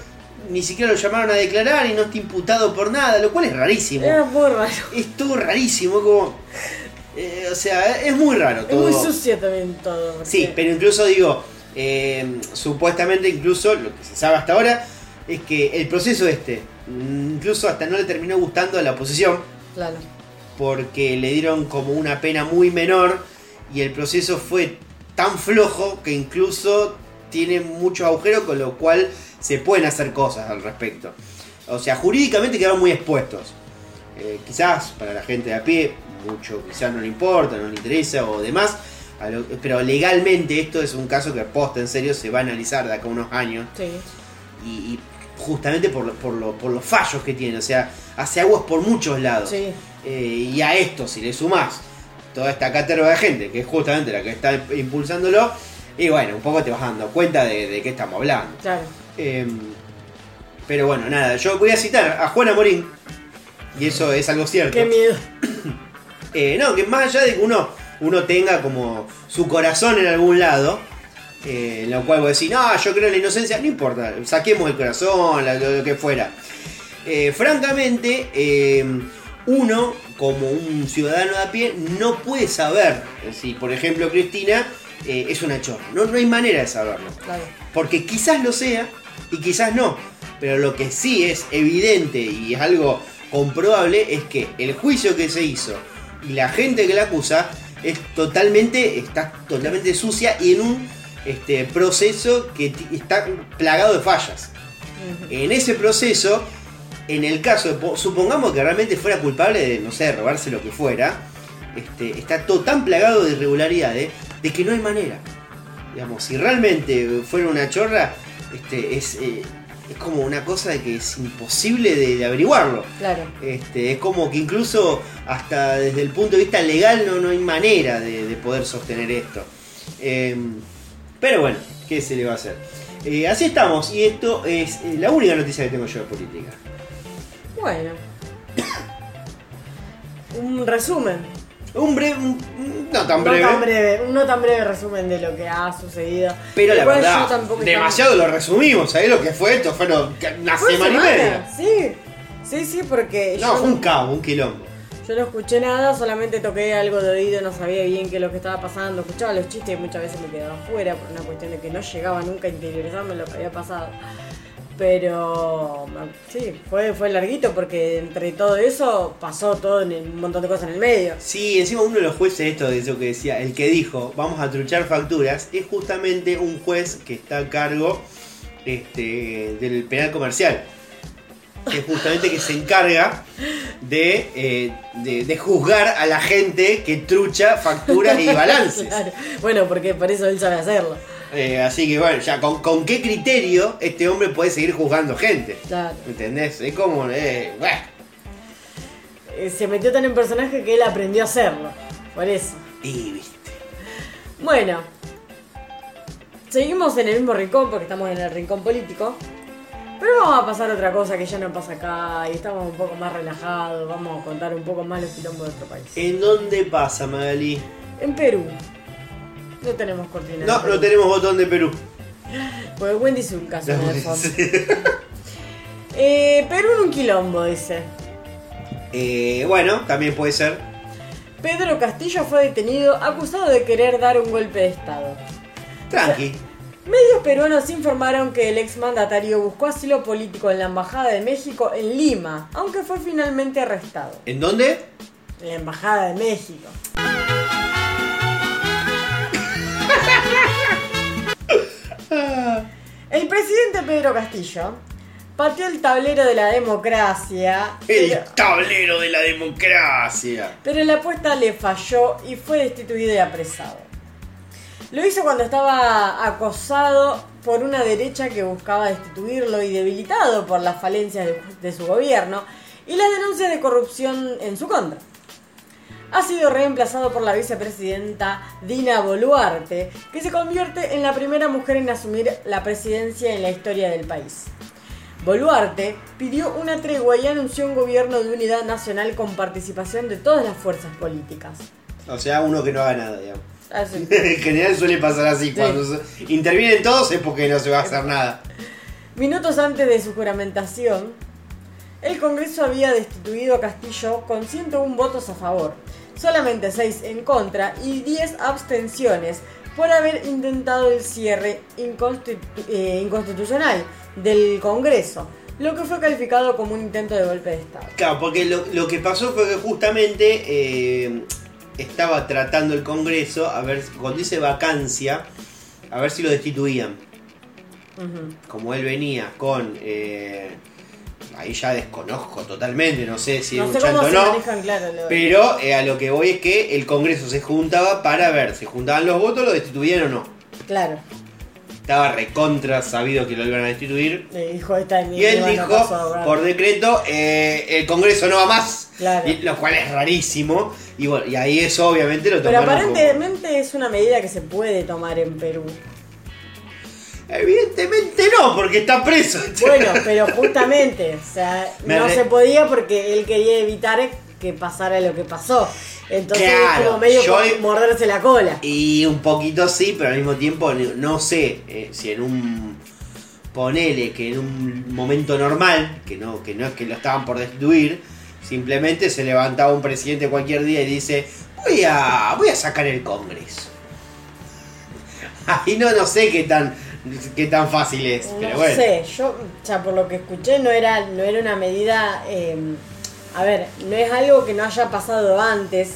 ni siquiera lo llamaron a declarar y no está imputado por nada, lo cual es rarísimo. Era muy raro. Es todo rarísimo, como... eh, o sea, es muy raro Es todo. muy sucio también todo. porque- Sí, pero incluso digo, eh, supuestamente incluso lo que se sabe hasta ahora es que el proceso este, mm, incluso hasta no le terminó gustando a la oposición, Claro. porque le dieron como una pena muy menor y el proceso fue tan flojo que incluso tiene muchos agujeros con lo cual se pueden hacer cosas al respecto. O sea, jurídicamente quedaron muy expuestos. Eh, quizás para la gente de a pie, mucho quizás no le importa, no le interesa o demás. lo- pero legalmente esto es un caso que posta en serio se va a analizar de acá a unos años Sí. y, y justamente por, por, lo- por los fallos que tiene, o sea, hace aguas por muchos lados. Sí. Eh, y a esto, si le sumás toda esta caterva de gente, que es justamente la que está impulsándolo, y bueno, un poco te vas dando cuenta de, de qué estamos hablando. Claro. Eh, pero bueno, nada, yo voy a citar a Juana Morín, y eso es algo cierto. Qué miedo. Eh, no, que más allá de que uno, uno tenga como su corazón en algún lado, eh, en lo cual vos decís, no, yo creo en la inocencia, no importa, saquemos el corazón, lo, lo que fuera. Eh, francamente, eh, uno, como un ciudadano de a pie, no puede saber si, por ejemplo, Cristina es una chorra. No, no hay manera de saberlo. Claro. Porque quizás lo sea y quizás no. Pero lo que sí es evidente y es algo comprobable es que el juicio que se hizo y la gente que la acusa es totalmente, está totalmente sucia y en un este, proceso que está plagado de fallas. En ese proceso, en el caso, de, po- supongamos que realmente fuera culpable de, no sé, robarse lo que fuera, este, está todo tan plagado de irregularidades de que no hay manera. Digamos, si realmente fuera una chorra, este, es, eh, es como una cosa de que es imposible de, de averiguarlo. Claro. Este, es como que incluso hasta desde el punto de vista legal no, no hay manera de, de poder sostener esto. Eh, pero bueno, ¿qué se le va a hacer? Eh, así estamos, y esto es eh, la única noticia que tengo yo de política. Bueno. Un resumen. Un breve, un- no tan No breve, tan breve, un no tan breve resumen de lo que ha sucedido. pero la Igual verdad, estaba- demasiado lo resumimos. ¿Sabés lo que fue esto? Fueron una ¿Fue semana y media. Sí, sí, sí, porque No, yo, fue un cabo, un quilombo. yo no escuché nada, solamente toqué algo de oído, no sabía bien qué es lo que estaba pasando, escuchaba los chistes y muchas veces me quedaba afuera por una cuestión de que no llegaba nunca a interiorizarme lo que había pasado. Pero sí, fue, fue larguito porque entre todo eso pasó todo en el- un montón de cosas en el medio. Sí, encima uno de los jueces, esto de eso que decía, el que dijo, vamos a truchar facturas, es justamente un juez que está a cargo este, del penal comercial. Que es justamente que se encarga de, eh, de, de juzgar a la gente que trucha facturas y balances. Claro. Bueno, porque por eso él sabe hacerlo. Eh, así que bueno, ya con, con qué criterio este hombre puede seguir juzgando gente. Claro. ¿Entendés? Es como, eh, bueno. Eh, Se metió tan en personaje que él aprendió a hacerlo. Por eso. Y viste. Bueno, seguimos en el mismo rincón porque estamos en el rincón político. Pero vamos a pasar a otra cosa que ya no pasa acá y estamos un poco más relajados. Vamos a contar un poco más los quilombos de nuestro país. ¿En dónde pasa, Magali? En Perú. No tenemos cortina. No, no tenemos botón de Perú. Porque Wendy es un caso en el fondo. Eh, Perú en un quilombo, dice. Eh, bueno, también puede ser. Pedro Castillo fue detenido acusado de querer dar un golpe de Estado. Tranqui. Medios peruanos informaron que el exmandatario buscó asilo político en la Embajada de México en Lima, aunque fue finalmente arrestado. ¿En dónde? En la Embajada de México. El presidente Pedro Castillo pateó el tablero de la democracia, El pero, tablero de la democracia. pero la apuesta le falló y fue destituido y apresado. Lo hizo cuando estaba acosado por una derecha que buscaba destituirlo y debilitado por las falencias de, de su gobierno y las denuncias de corrupción en su contra. Ha sido reemplazado por la vicepresidenta Dina Boluarte, que se convierte en la primera mujer en asumir la presidencia en la historia del país. Boluarte pidió una tregua y anunció un gobierno de unidad nacional con participación de todas las fuerzas políticas. O sea, uno que no haga nada, digamos. Así. En general suele pasar así. Cuando intervienen todos es porque no se va a hacer nada. Minutos antes de su juramentación, el Congreso había destituido a Castillo con 101 votos a favor, solamente 6 en contra y 10 abstenciones por haber intentado el cierre inconstitu- eh, inconstitucional del Congreso, lo que fue calificado como un intento de golpe de Estado. Claro, porque lo, lo que pasó fue que justamente eh, estaba tratando el Congreso, a ver, cuando dice vacancia, a ver si lo destituían. Como él venía con... eh, ahí ya desconozco totalmente, no sé si No sé un chanto o no. manejan, claro. lo- Pero eh, a lo que voy es que el Congreso se juntaba para ver si juntaban los votos, lo destituían o no. Claro. Estaba recontra sabido que lo iban a destituir. Le dijo esta Y él dijo, por decreto, eh, el Congreso no va más. Claro. Y- lo cual es rarísimo. Y bueno, y ahí eso obviamente lo Pero tomaron como- aparentemente es una medida que se puede tomar en Perú. Evidentemente no, porque está preso. Bueno, pero justamente, o sea, Me no re- se podía porque él quería evitar que pasara lo que pasó. Entonces Claro, es como medio yo- morderse la cola. Y un poquito sí, pero al mismo tiempo no- no sé eh, si en un ponele que en un momento normal, que no, que no es que lo estaban por destituir, simplemente se levantaba un presidente cualquier día y dice, voy a, voy a sacar el Congreso. Ahí no, no sé qué tan qué tan fácil es. No pero bueno. sé, yo, o sea, por lo que escuché, no era, no era una medida. eh, a ver, no es algo que no haya pasado antes,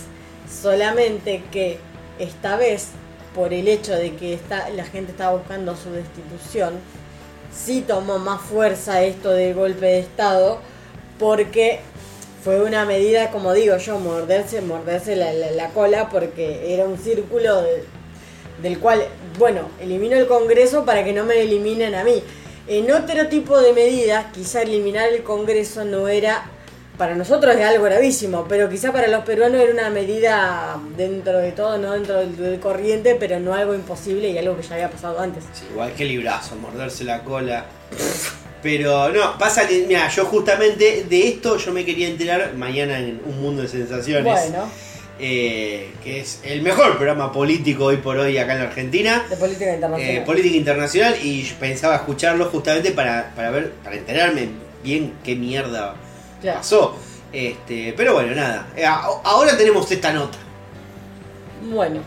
solamente que esta vez, por el hecho de que está, la gente estaba buscando su destitución, sí tomó más fuerza esto del golpe de Estado, porque fue una medida, como digo yo, morderse, morderse la, la- la cola, porque era un círculo de- del cual, bueno, elimino el Congreso para que no me eliminen a mí. En otro tipo de medidas, quizá eliminar el Congreso no era, para nosotros es algo gravísimo, pero quizá para los peruanos era una medida dentro de todo, no dentro del, del corriente, pero no algo imposible y algo que ya había pasado antes. Sí, igual que librazo, morderse la cola. Pero no, pasa que, mira, yo justamente de esto yo me quería enterar mañana en Un Mundo de Sensaciones. Bueno, eh, que es el mejor programa político hoy por hoy acá en la Argentina. de política eh, internacional. política internacional y pensaba escucharlo justamente para, para ver, para enterarme bien qué mierda Claro. pasó. Este, pero bueno, nada. Eh, ahora tenemos esta nota. Bueno.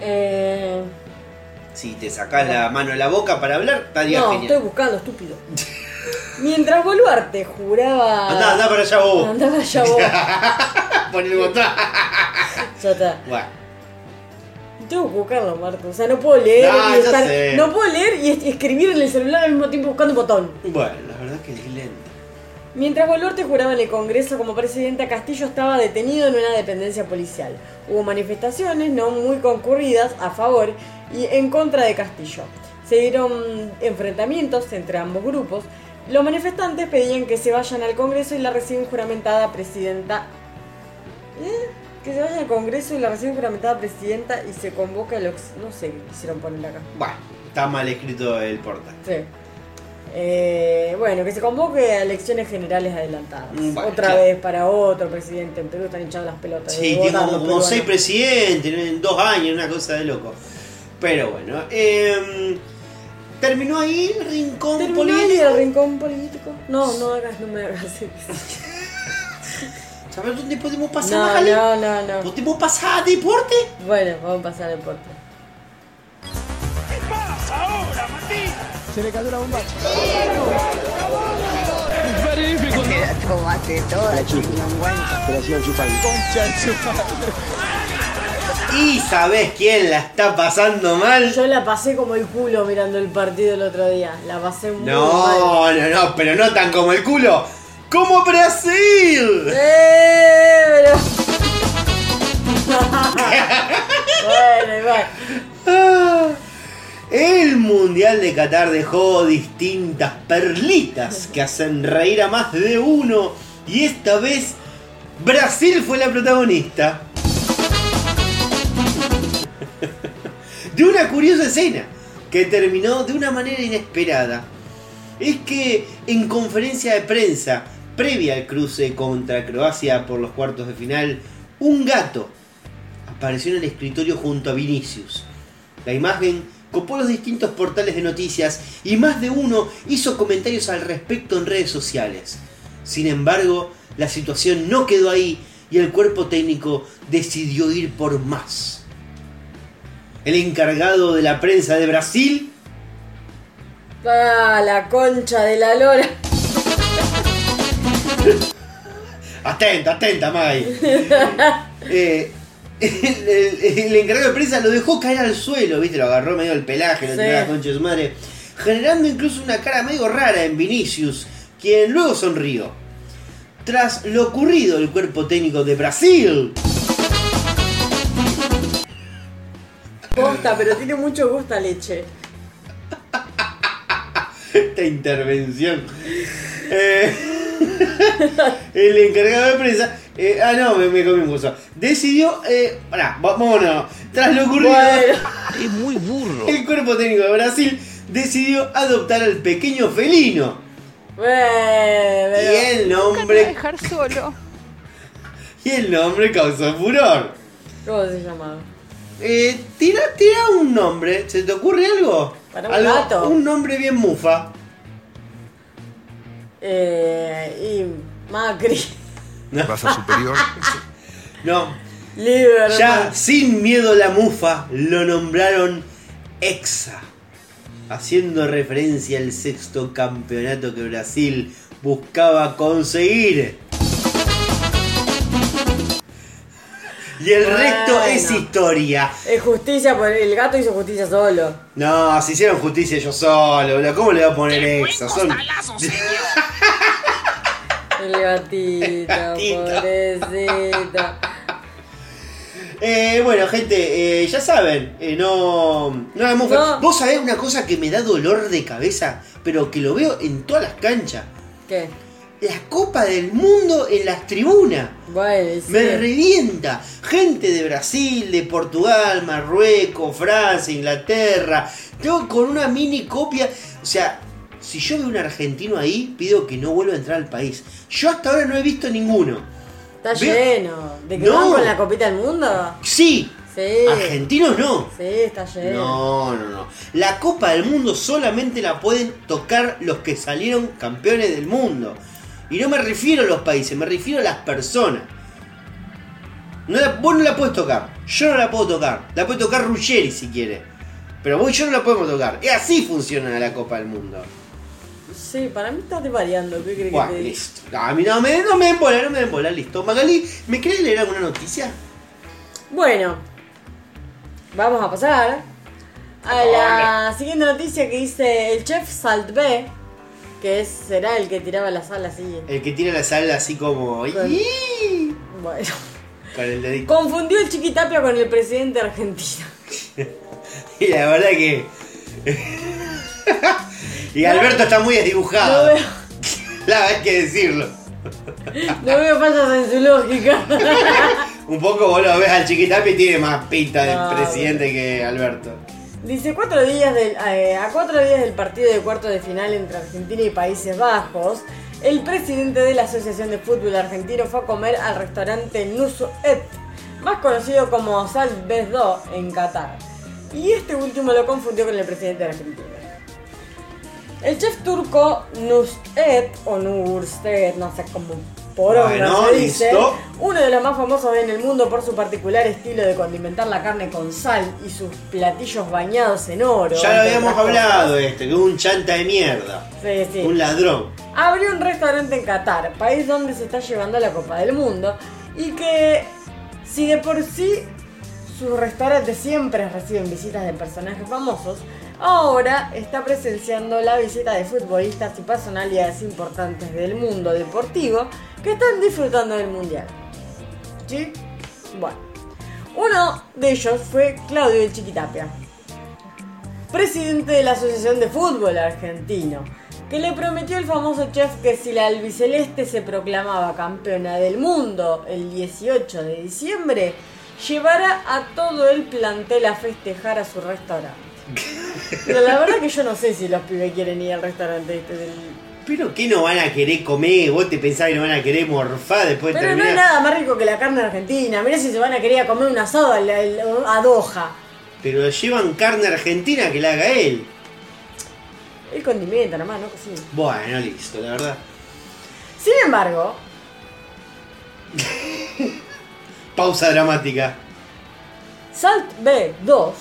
Eh, Si te sacás la mano de la boca para hablar, estaría no, genial. estoy buscando, estúpido. Mientras Boluarte juraba... Andá, andá para allá vos. Andá para allá vos. Pon el botón. Ya está. Bueno, Tengo que buscarlo, Marco. O sea, no puedo leer No, y estar- sé. No puedo leer y es- escribir en el celular al mismo tiempo buscando un botón. bueno, la verdad que es lento. Mientras Boluarte juraba en el Congreso como presidenta, Castillo estaba detenido en una dependencia policial. Hubo manifestaciones no muy concurridas a favor y en contra de Castillo. Se dieron enfrentamientos entre ambos grupos. Los manifestantes pedían que se vayan al Congreso y la recién juramentada presidenta... ¿Eh? Que se vayan al Congreso y la recién juramentada presidenta y se convoca a los... No sé qué quisieron poner acá. Bueno, está mal escrito el portal. Sí. Eh, bueno, que se convoque a elecciones generales adelantadas. Mm, bueno, Otra claro. vez para otro presidente. En Perú están hinchados las pelotas. Sí, votar tiene como, como seis presidentes en dos años, una cosa de loco. Pero bueno, em, terminó ahí el rincón ¿Terminó ahí político. el rincón político? No, no hagas, no me hagas eso. ¿Sabes dónde podemos pasar, No, Magali? no, no, no. ¿Podemos pasar a deporte? Bueno, vamos a pasar al deporte. Se le cayó la bomba. ¿Y sabes quién la está pasando mal? Yo la pasé como el culo mirando el partido el otro día. La pasé muy mal. No, no, no, pero no tan como el culo. ¡Como Brasil! ¡Eh! Pero... bueno, igual. Ah, El Mundial de Qatar dejó distintas perlitas que hacen reír a más de uno. Y esta vez Brasil fue la protagonista. De una curiosa escena que terminó de una manera inesperada. Es que en conferencia de prensa previa al cruce contra Croacia por los cuartos de final, un gato apareció en el escritorio junto a Vinicius. La imagen copó los distintos portales de noticias y más de uno hizo comentarios al respecto en redes sociales. Sin embargo, la situación no quedó ahí y el cuerpo técnico decidió ir por más. El encargado de la prensa de Brasil Ah, la concha de la lora. Atenta, atenta, Mai. Eh, el, el- el encargado de prensa lo dejó caer al suelo, ¿viste? Lo agarró medio el pelaje, lo Sí. tiró a la concha de su madre. Generando incluso una cara medio rara en Vinicius, quien luego sonrió. Tras lo ocurrido, el cuerpo técnico de Brasil Posta, pero tiene mucho gusto a leche. esta intervención. Eh, el encargado de prensa. eh, ah, no, me, me comí un gusto. Decidió. Eh, pará, vámonos. Tras lo ocurrido. Bueno, Es muy burro. El cuerpo técnico de Brasil decidió adoptar al pequeño felino. Bueno, Y el nombre. dejar solo. Y el nombre causó furor. ¿Cómo se llamaba? Eh, tira, tira un nombre. ¿Se te ocurre algo? Para un Algo- gato. Un nombre bien mufa. Eh, y Macri. No, Raza superior. no. Ya sin miedo la mufa lo nombraron Exa. Haciendo referencia al sexto campeonato que Brasil buscaba conseguir. Y el resto es historia. Es justicia, por el gato hizo justicia solo. No, si hicieron justicia yo solo, boludo. ¿Cómo le voy a poner exa? Son... El gatito, Gatito. pobrecito. Eh, bueno, gente, eh, ya saben, eh, no, no hagamos No. Vos sabés una cosa que me da dolor de cabeza, pero que lo veo en todas las canchas. ¿Qué? La Copa del Mundo en las tribunas. Bueno, sí. Me revienta. Gente de Brasil, de Portugal, Marruecos, Francia, Inglaterra. Yo con una mini copia. O sea, si yo veo un argentino ahí, pido que no vuelva a entrar al país. Yo hasta ahora no he visto ninguno. Está lleno. ¿De que No. van con la copita del mundo? Sí. Sí. Argentinos no. Sí, está lleno. No, no, no. La Copa del Mundo solamente la pueden tocar los que salieron campeones del mundo. Y no me refiero a los países, me refiero a las personas. No la- vos no la puedes tocar, yo no la puedo tocar. La puede tocar Ruggeri si quiere. Pero vos y yo no la podemos tocar. Y así funciona la Copa del Mundo. Sí, para mí estás variando. ¿Qué crees Bueno, que te listo. No, a mí no me, no me den bola, no me den bola, listo. Magali, ¿me querés leer alguna noticia? Bueno, vamos a pasar a la siguiente noticia que dice el chef Salt B, que es, será el que tiraba la sal así. El que tira la sal así como. Bueno, Con el dedito. confundió el chiquitapia con el presidente argentino. Y la verdad que. y Alberto está muy No desdibujado. veo, La hay que decirlo. no veo fallas en su lógica. Un poco vos lo ves al chiquitapi y tiene más pinta de No, presidente que Alberto. Dice cuatro días del, eh, a cuatro días del partido de cuarto de final entre Argentina y Países Bajos, el presidente de la Asociación de Fútbol Argentino fue a comer al restaurante Nusuet, más conocido como Sal Bezdo en Qatar. Y este último lo confundió con el presidente de Argentina. El chef turco Nusret o Nurstet, no sé cómo por Bueno, se dice, uno de los más famosos en el mundo por su particular estilo de condimentar la carne con sal y sus platillos bañados en oro. Ya lo habíamos hablado cosas. este, que un chanta de mierda. Sí, sí. Un ladrón. Abrió un restaurante en Qatar, país donde se está llevando la Copa del Mundo, y que si de por sí sus restaurantes siempre reciben visitas de personajes famosos, ahora está presenciando la visita de futbolistas y personalidades importantes del mundo deportivo que están disfrutando del Mundial. ¿Sí? Bueno. Uno de ellos fue Claudio El Chiquitapia, presidente de la Asociación de Fútbol Argentino, que le prometió al famoso chef que si la albiceleste se proclamaba campeona del mundo el 18 de diciembre, llevará a todo el plantel a festejar a su restaurante. Pero la verdad que yo no sé si los pibes quieren ir al restaurante este del... Pero ¿qué no van a querer comer? ¿Vos te pensás que no van a querer morfar después de Pero no terminar? hay nada más rico que la carne argentina. Mirá si se van a querer comer un asado a Doha. Pero llevan carne argentina que la haga él. El condimento nomás, no cocina. Bueno, listo, la verdad. Sin embargo, Pausa dramática. Salt B2 ¿Por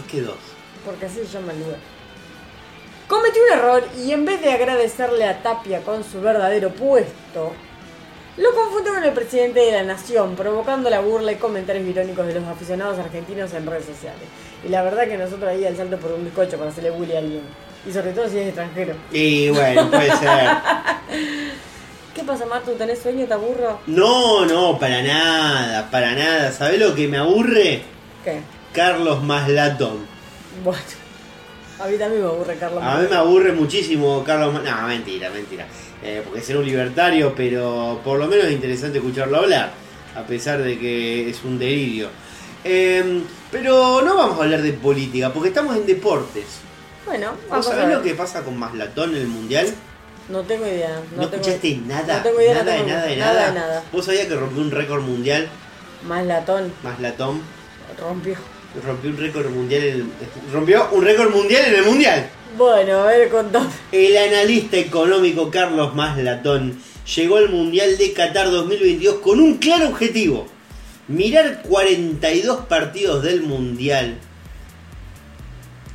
qué dos? porque así se llama el lugar. Cometió un error y en vez de agradecerle a Tapia con su verdadero puesto, lo confundió con el presidente de la nación, provocando la burla y comentarios irónicos de los aficionados argentinos en redes sociales. Y la verdad que nosotros ahí al salto por un bizcocho para hacerle bully a alguien. Y sobre todo si es extranjero. Y bueno, puede ser. ¿Qué pasa, Martu? ¿Tenés sueño? ¿Te aburro? No, no, para nada, para nada. ¿Sabés lo que me aburre? ¿Qué? Carlos Maslatón. Bueno. A mí también me aburre, Carlos. A mí me aburre muchísimo Carlos Mas... No, mentira, mentira. Eh, porque ser un libertario, pero por lo menos es interesante escucharlo hablar. A pesar de que es un delirio. Eh, pero no vamos a hablar de política, porque estamos en deportes. Bueno, ¿Vos vamos a sabés ver. lo que pasa con Maslatón en el Mundial? No tengo idea. No, No, tengo... escuchaste nada. No tengo idea, nada, de nada de nada nada. de nada. ¿Vos sabías que rompió un récord mundial? Más latón. Maslatón Rompió. Rompió un récord mundial en el- rompió un récord mundial en el mundial. Bueno, a ver, contame. El analista económico Carlos Maslatón llegó al Mundial de Qatar 2022 con un claro objetivo. Mirar 42 partidos del Mundial.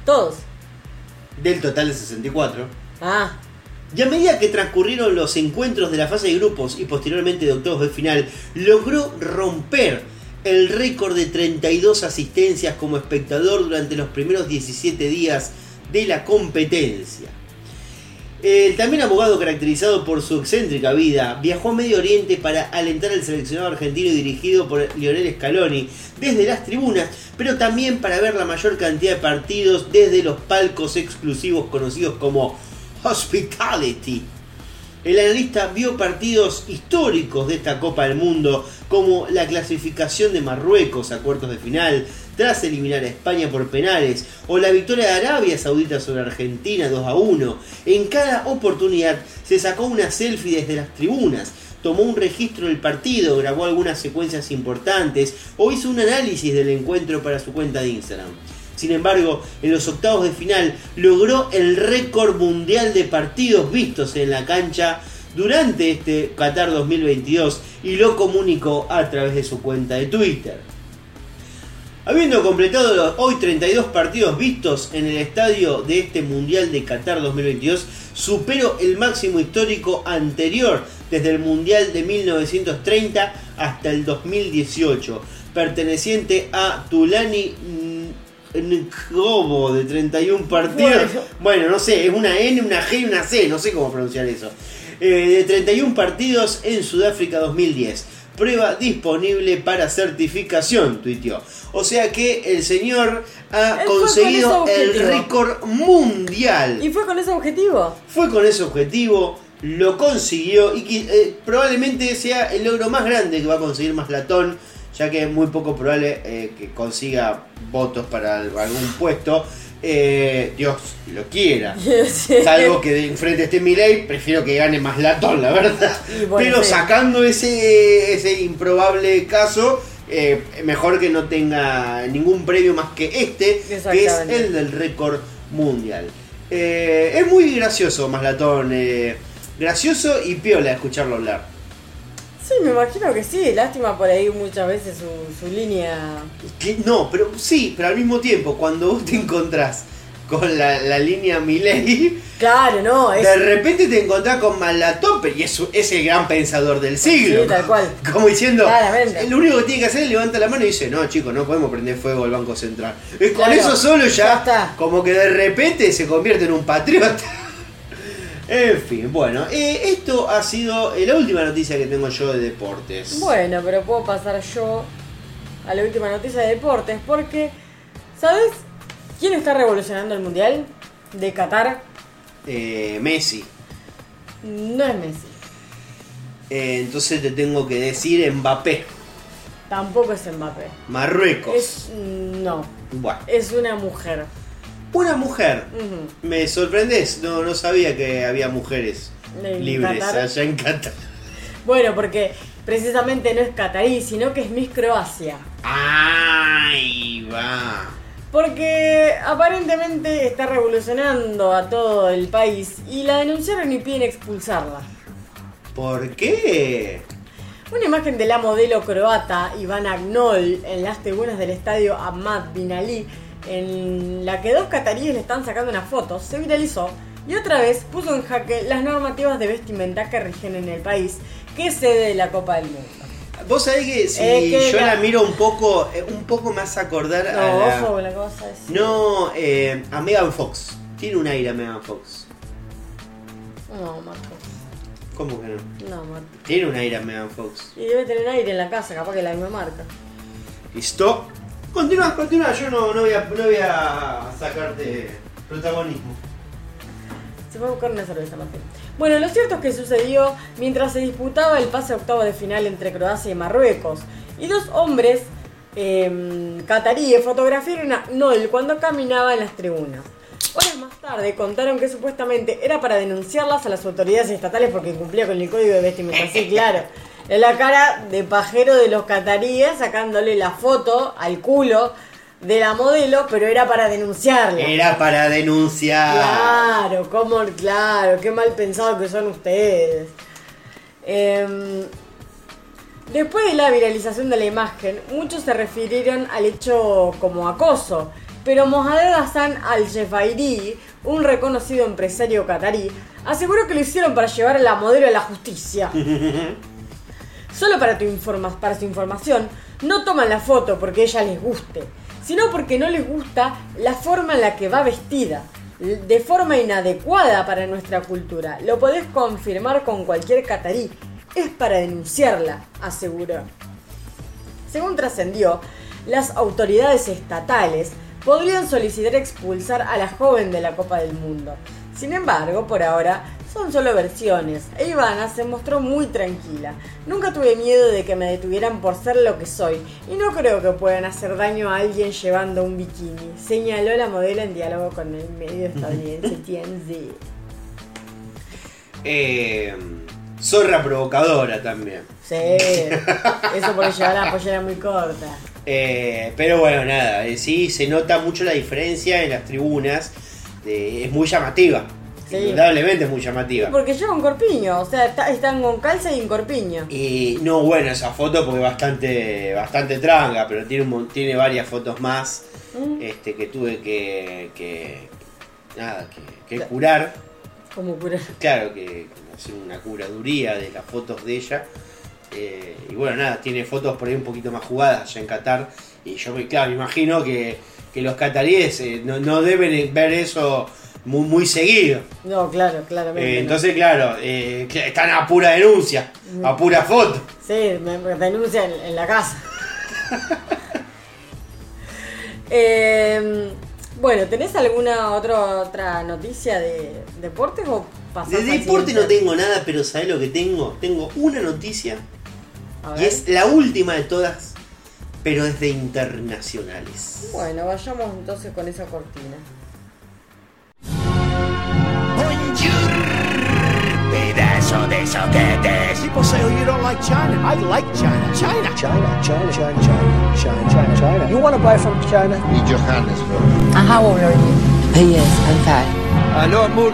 Todos. del total de 64. Ah, Y a medida que transcurrieron los encuentros de la fase de grupos y posteriormente de octavos de final, logró romper el récord de 32 asistencias como espectador durante los primeros 17 días de la competencia. El también abogado caracterizado por su excéntrica vida, viajó a Medio Oriente para alentar al seleccionado argentino dirigido por Lionel Scaloni desde las tribunas, pero también para ver la mayor cantidad de partidos desde los palcos exclusivos conocidos como Hospitality. El analista vio partidos históricos de esta Copa del Mundo, como la clasificación de Marruecos a cuartos de final, tras eliminar a España por penales, o la victoria de Arabia Saudita sobre Argentina 2 a 1. En cada oportunidad se sacó una selfie desde las tribunas, tomó un registro del partido, grabó algunas secuencias importantes o hizo un análisis del encuentro para su cuenta de Instagram. Sin embargo, en los octavos de final logró el récord mundial de partidos vistos en la cancha durante este Qatar 2022 y lo comunicó a través de su cuenta de Twitter. Habiendo completado los hoy 32 partidos vistos en el estadio de este Mundial de Qatar 2022, superó el máximo histórico anterior desde el Mundial de 1930 hasta el 2018, perteneciente a Tulani Ngobo de 31 partidos. Bueno. No sé, es una N, una G y una C, no sé cómo pronunciar eso. Eh, de 31 partidos en Sudáfrica 2010. Prueba disponible para certificación, tuiteó. O sea que el señor ha Él fue con conseguido el récord mundial. ¿y fue con ese objetivo? Fue con ese objetivo, lo consiguió y eh, probablemente sea el logro más grande que va a conseguir Maslatón, ya que es muy poco probable eh, que consiga votos para al- algún puesto. Eh, Dios lo quiera. Sí. Salvo que de enfrente esté Milei, prefiero que gane más latón, la verdad. Bueno, Pero sí. sacando ese, ese improbable caso, eh, mejor que no tenga ningún premio más que este, que es el del récord mundial. Eh, es muy gracioso, Maslatón. gracioso y piola escucharlo hablar. Sí, me imagino que sí. Lástima por ahí muchas veces su, su línea. Que- no, pero sí, pero al mismo tiempo, cuando vos te encontrás con la, la línea Milei, Claro, no, es. de repente te encontrás con Malatón, pero y es, es el gran pensador del siglo. Sí, tal cual. Como diciendo, Claramente. lo único que tiene que hacer es levantar la mano y dice, no chicos, no podemos prender fuego al Banco Central. Es con eso solo ya, ya está. como que de repente se convierte en un patriota. En fin, bueno, eh, esto ha sido eh, la última noticia que tengo yo de deportes. Bueno, pero puedo pasar yo a la última noticia de deportes porque, ¿sabes quién está revolucionando el mundial de Qatar? Eh, Messi. No es Messi, Eh, entonces te tengo que decir Mbappé. tampoco es Mbappé. Marruecos. Es no, Bueno, es una mujer. Una mujer. Me sorprendes, no, no sabía que había mujeres En libres Qatar. allá en Qatar. Bueno, porque precisamente no es catarí, sino que es Miss Croacia. Ahí va. Porque aparentemente está revolucionando a todo el país y la denunciaron y piden expulsarla. ¿Por qué? Una imagen de la modelo croata Ivana Knoll en las tribunas del estadio Ahmad Bin Ali, en la que dos cataríes le están sacando unas fotos, se viralizó y otra vez puso en jaque las normativas de vestimenta que rigen en el país, que es sede de la Copa del Mundo. Vos sabés que si Es que yo la- la miro un poco, eh, un poco más acordar a No, la- ojo con la cosa es. No, eh, a Megan Fox. Tiene un aire a Megan Fox. No, Marco. ¿Cómo que no? No, Marco. Tiene un aire a Megan Fox. Y debe tener aire en la casa, capaz que la misma marca. ¿Listo? Continúa, continúa. Yo no, no, voy, a, no voy a sacarte protagonismo. Se fue a buscar una cerveza, Martín. Bueno, lo cierto es que sucedió mientras se disputaba el pase a octavo de final entre Croacia y Marruecos. Y dos hombres eh, cataríes fotografiaron a Noel cuando caminaba en las tribunas. Horas más tarde contaron que supuestamente era para denunciarlas a las autoridades estatales porque incumplía con el código de vestimenta. Sí, claro. En la cara de pajero de los cataríes sacándole la foto al culo de la modelo, pero era para denunciarla. Era para denunciar. Claro, cómo, claro, qué mal pensado que son ustedes. Em, después de la viralización de la imagen, muchos se refirieron al hecho como acoso, pero Mohamed Hassan Al-Jefairi, un reconocido empresario catarí, aseguró que lo hicieron para llevar a la modelo a la justicia. Solo para, tu informa- para su información, no toman la foto porque ella les guste, sino porque no les gusta la forma en la que va vestida, de forma inadecuada para nuestra cultura. Lo podés confirmar con cualquier catarí. Es para denunciarla, aseguró. Según trascendió, las autoridades estatales podrían solicitar expulsar a la joven de la Copa del Mundo. Sin embargo, por ahora son solo versiones e Ivana se mostró muy tranquila. Nunca tuve miedo de que me detuvieran por ser lo que soy y no creo que puedan hacer daño a alguien llevando un bikini, señaló la modelo en diálogo con el medio estadounidense TMZ. Eh, zorra provocadora también. Sí, eso porque llevaba la pollera muy corta. Eh, pero bueno, nada, eh, sí se nota mucho la diferencia en las tribunas. eh, es muy llamativa. Sí. Indudablemente es muy llamativa. Porque lleva un corpiño, o sea, está- están con calza y un corpiño. Y no bueno esa foto porque bastante, bastante tranga, pero tiene, un tiene varias fotos más Mm. este, que tuve que, que nada, que, que curar. Como cura. Claro, que hacer una curaduría de las fotos de ella. Eh, y bueno, nada, tiene fotos por ahí un poquito más jugadas allá en Qatar. Y yo claro, me imagino que, que los cataríes eh, no, no deben ver eso muy, muy seguido. No, claro, claramente. Eh, no. entonces, claro, eh, están a pura denuncia, a pura foto. Sí, me, me denuncian en, en la casa. Eh, bueno, ¿tenés alguna otra otra noticia de deportes o De deporte no tengo nada, pero ¿sabés lo que tengo? Tengo una noticia y es la última de todas, pero es de internacionales. Bueno, vayamos entonces con esa cortina. Pedazo de soquetes. People say, oh, you don't like China. I like China. China. China, China, China, China, China, China, China. You want to buy from China? Y Johannesburg. And how old are you? Yes, I'm five. Aló, amor.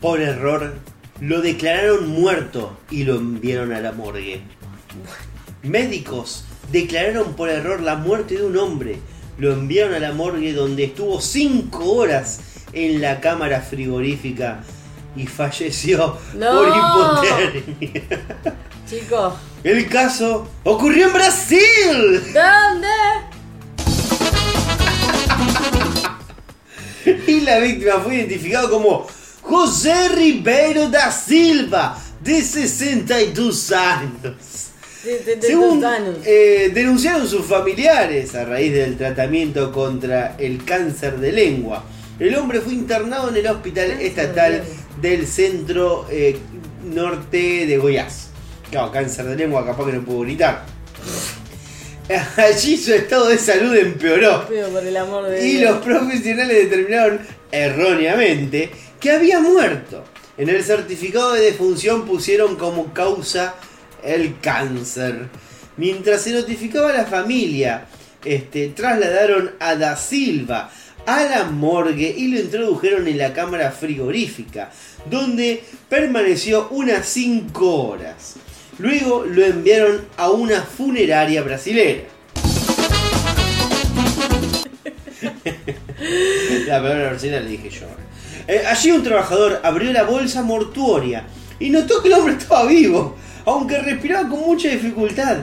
Por error, lo declararon muerto y lo enviaron a la morgue. Médicos declararon por error la muerte de un hombre. Lo enviaron a la morgue donde estuvo 5 horas en la cámara frigorífica y falleció No. por hipotermia. Chicos, El caso ocurrió en Brasil. ¿dónde? Y la víctima fue identificado como José Ribeiro da Silva, de 62 años. Según eh, denunciaron sus familiares a raíz del tratamiento contra el cáncer de lengua, el hombre fue internado en el hospital estatal del centro eh, norte de Goiás. Claro, cáncer de lengua, capaz que no puedo gritar. Allí su estado de salud empeoró. Por el amor de Y Dios. los profesionales determinaron erróneamente que había muerto. En el certificado de defunción pusieron como causa el cáncer. Mientras se notificaba a la familia, este, trasladaron a Da Silva a la morgue y lo introdujeron en la cámara frigorífica, donde permaneció unas 5 horas. Luego lo enviaron a una funeraria brasilera. La palabra brasileña le dije yo. Eh, allí un trabajador abrió la bolsa mortuoria y notó que el hombre estaba vivo, aunque respiraba con mucha dificultad.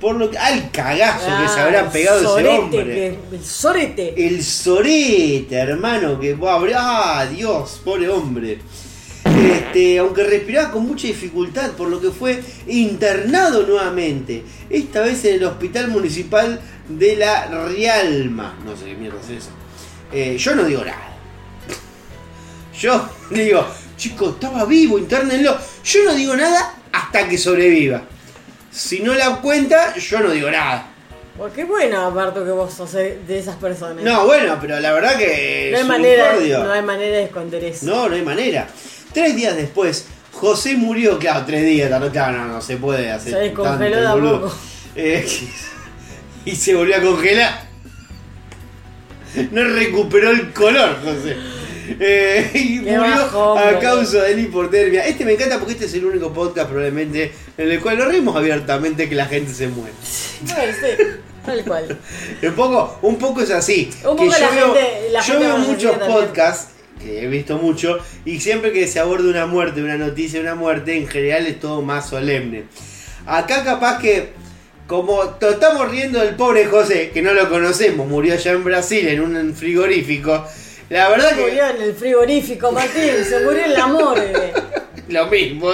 Por lo que. ¡Al cagazo que se Ah, habrá pegado ese hombre! que- el sorete. El sorete, hermano, que va a abrir- ¡Ah, Dios! Pobre hombre. Este, aunque respiraba con mucha dificultad, por lo que fue internado nuevamente. Esta vez en el Hospital Municipal de la Rialma. No sé qué mierda es eso. Eh, yo no digo nada. Yo digo, chico, estaba vivo, internenlo. Yo no digo nada hasta que sobreviva. Si no la cuenta, yo no digo nada. Porque bueno, aparte que vos sos de esas personas. No, bueno, pero la verdad que. no hay es manera, no hay manera de esconder eso. No, no hay manera. Tres días después, José murió, claro, tres días, claro, claro, no, no se puede hacer. Se descongeló tanto de a poco. Eh, y se volvió a congelar. No recuperó el color, José. Eh, y Qué murió bajón, a causa de la hipotermia. Este me encanta porque este es el único podcast probablemente en el cual lo rimos abiertamente que la gente se muere. Bueno, sí, tal cual. Un poco, un poco es así. Un que poco yo la veo, gente- la yo gente veo muchos podcasts, que he visto mucho, y siempre que se aborda una muerte, una noticia de una muerte, en general es todo más solemne. Acá capaz que, como estamos riendo del pobre José, que no lo conocemos, murió allá en Brasil en un frigorífico. La verdad que Murió en el frigorífico, Martín, se murió en la morgue. lo mismo,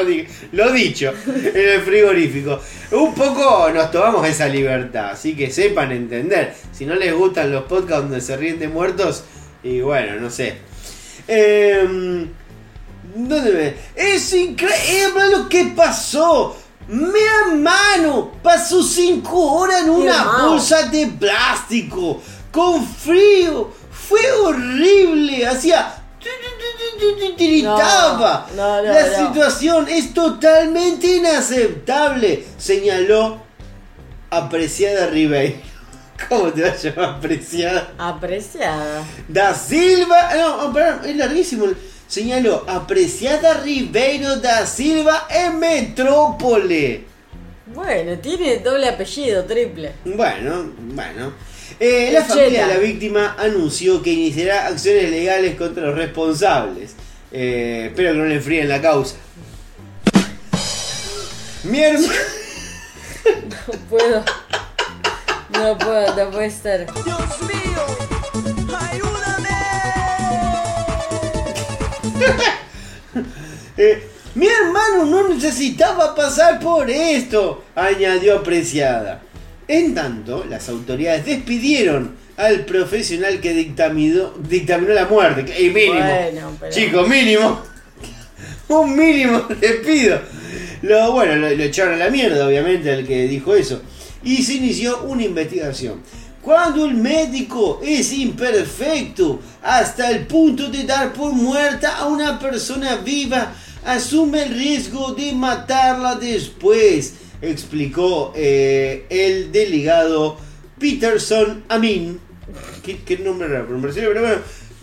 lo dicho, en el frigorífico. Un poco nos tomamos esa libertad, así que sepan entender. Si no les gustan los podcasts donde se ríen de muertos, y bueno, no sé. Em, ¿Dónde me.? Es increíble lo que pasó. Mi hermano pasó cinco horas en una bolsa de plástico, con frío. Fue horrible. Hacía. Tiritaba. No, no, no, La situación es totalmente inaceptable, señaló apreciada Ribeiro. ¿Cómo te va a llamar apreciada? Apreciada. Da Silva, no, oh, perdón, es larguísimo. Señaló, apreciada Ribeiro da Silva en Metrópole. Bueno, tiene doble apellido, triple. Bueno, bueno. Eh, la familia de la víctima anunció que iniciará acciones legales contra los responsables. Eh, espero que no le enfríen la causa. Mi hermano. No puedo. No puedo, no puede ser. Eh, mi hermano no necesitaba pasar por esto, añadió apreciada. En tanto, las autoridades despidieron al profesional que dictaminó, dictaminó la muerte. Y mínimo. Bueno, pero- Chicos, mínimo. Un mínimo despido. Lo, bueno, lo, lo echaron a la mierda, obviamente, al que dijo eso. Y se inició una investigación. Cuando el médico es imperfecto hasta el punto de dar por muerta a una persona viva, asume el riesgo de matarla después, explicó eh, el delegado Peterson Amin. ¿Qué, nombre raro, pero bueno.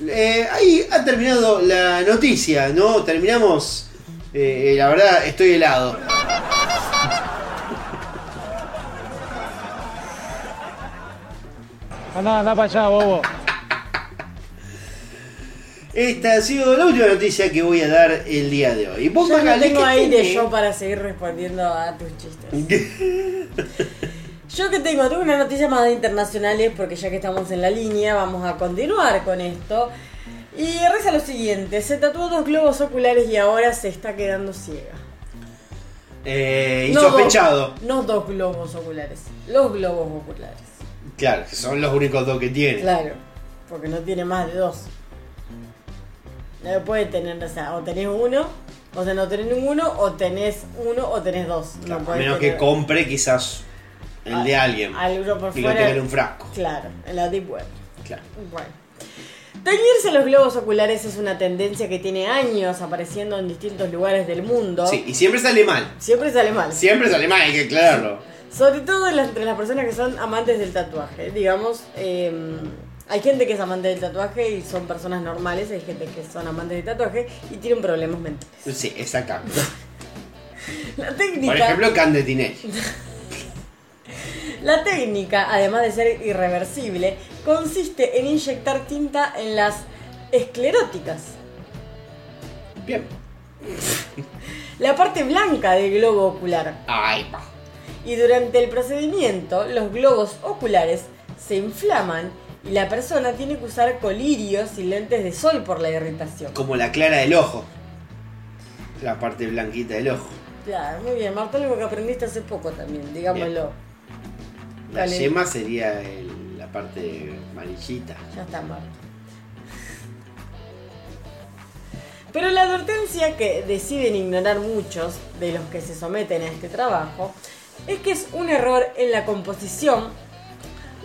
Eh, ahí ha terminado la noticia, ¿no? Terminamos. eh, la verdad, estoy helado. Anda, anda para allá, bobo. Esta ha sido la última noticia que voy a dar el día de hoy. Vos, Yo no tengo ¿qué aire tenés? yo para seguir respondiendo a tus chistes. Yo que tengo, tengo una noticia más de internacionales porque ya que estamos en la línea vamos a continuar con esto. Y reza lo siguiente, se tatuó dos globos oculares y ahora se está quedando ciega. Eh, No insospechado. dos- No dos globos oculares, los globos oculares. Claro, que son los únicos dos que tiene. Claro, porque no tiene más de dos. No puede tener, o sea, o tenés uno, o sea, no tenés ninguno, o tenés uno, o tenés dos. Claro, no a menos que compre quizás el de alguien. Algo por y lo fuera. tenga en un frasco. Claro, en la Deep Web. Claro. Bueno. Teñirse los globos oculares es una tendencia que tiene años apareciendo en distintos lugares del mundo. Sí, y siempre sale mal. Siempre sale mal. Siempre sale mal, hay que aclararlo. Sobre todo entre las personas que son amantes del tatuaje. Digamos, eh, hay gente que es amante del tatuaje y son personas normales. Hay gente que son amantes del tatuaje y tienen problemas mentales. Sí, exactamente. La técnica. Por ejemplo, Candetinelli. La técnica, además de ser irreversible, consiste en inyectar tinta en las escleróticas, Bien. la parte blanca del globo ocular. Ay, pa. Y durante el procedimiento, los globos oculares se inflaman y la persona tiene que usar colirios y lentes de sol por la irritación. Como la clara del ojo. La parte blanquita del ojo. Claro, muy bien, Marta, algo que aprendiste hace poco también, digámoslo. La Dale. yema sería el- la parte amarillita. Ya está, Marta. Pero la advertencia que deciden ignorar muchos de los que se someten a este trabajo es que es un error en la composición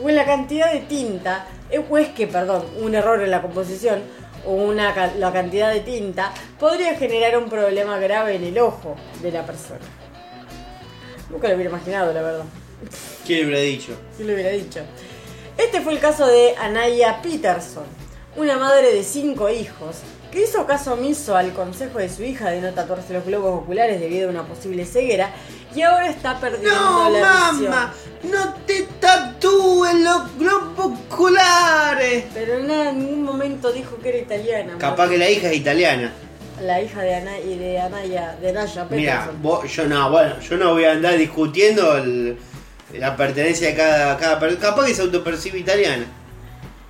o en la cantidad de tinta, eh, o es que, perdón, un error en la composición o una, la cantidad de tinta podría generar un problema grave en el ojo de la persona. Nunca lo hubiera imaginado, la verdad. ¿Quién le hubiera dicho? ¿Quién lo hubiera dicho? Este fue el caso de Anaya Peterson, una madre de cinco hijos, que hizo caso omiso al consejo de su hija de no tatuarse los globos oculares debido a una posible ceguera y ahora está perdiendo No, la visión. mamá, no te tatúes los globos oculares. Pero en nada- en ningún momento dijo que era italiana. Capaz que la hija es italiana. La hija de, Ana, y de Anaya, de Naya Mira, yo no, bueno, yo no voy a andar discutiendo el- la pertenencia de cada, cada Capaz que se autopercibe italiana.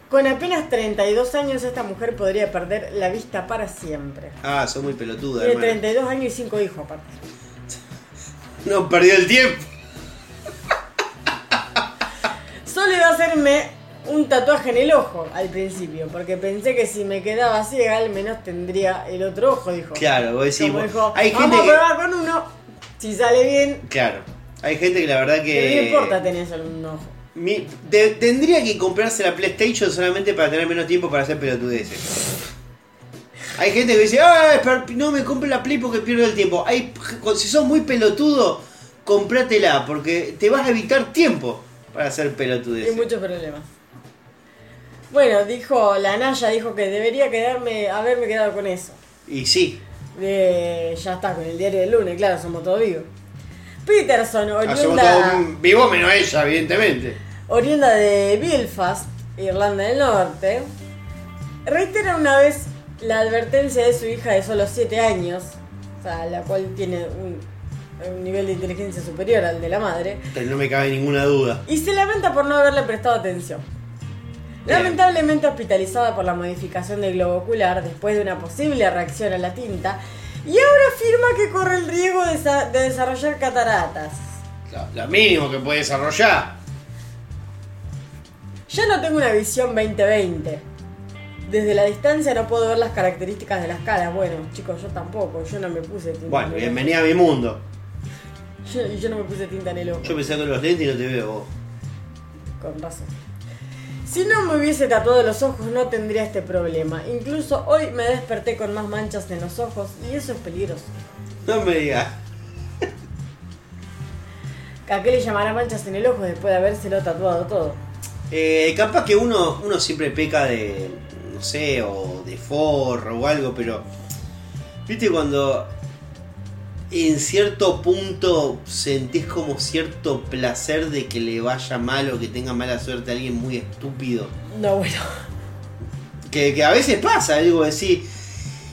Con apenas 32 años esta mujer podría perder la vista para siempre. Ah, son muy pelotuda, Tiene hermano. 32 años y 5 hijos aparte. No perdió el tiempo. Solo iba a hacerme un tatuaje en el ojo al principio, porque pensé que si me quedaba ciega al menos tendría el otro ojo, dijo. Claro, vos decís, Como dijo, hay vamos a que- probar con uno, si sale bien, Claro. Hay gente que la verdad que. que no importa tener solo un ojo. Mi- tendría que comprarse la PlayStation solamente para tener menos tiempo para hacer pelotudeces. Hay gente que dice, "Ay, no me compre la Play porque pierdo el tiempo. Hay, si sos muy pelotudo, comprátela porque te vas a evitar tiempo para hacer Hay pelotudeces. muchos problemas. Bueno, dijo, la Naya dijo que debería quedarme, haberme quedado con eso. Y sí, ya está, con el diario del lunes, claro, somos todos vivos. Peterson, hacemos oriunda, vivo menos ella, evidentemente. oriunda de Belfast, Irlanda del Norte, reitera una vez la advertencia de su hija de solo 7 años, o sea, la cual tiene un, un nivel de inteligencia superior al de la madre, Pero no me cabe ninguna duda. y se lamenta por no haberle prestado atención. Bien. Lamentablemente hospitalizada por la modificación del globo ocular después de una posible reacción a la tinta, y ahora afirma que corre el riesgo de, sa- de desarrollar cataratas. Lo, lo mínimo que puede desarrollar. Ya no tengo una visión 2020. Desde la distancia no puedo ver las características de las caras. Bueno, chicos, yo tampoco. Yo no me puse tinta Bueno, en el bienvenida a mi mundo. ojo. Yo, y yo no me puse tinta en el ojo. Yo me saco los lentes y no te veo vos. Con razón. Si no me hubiese tatuado los ojos no tendría este problema. Incluso hoy me desperté con más manchas en los ojos y eso es peligroso. No me digas. ¿A qué le llamará manchas en el ojo después de habérselo tatuado todo? Eh, capaz que uno, uno siempre peca de, no sé, o de forro o algo, pero, viste cuando en cierto punto sentís como cierto placer de que le vaya mal o que tenga mala suerte a alguien muy estúpido. No, bueno. Que, que a veces pasa, algo decir,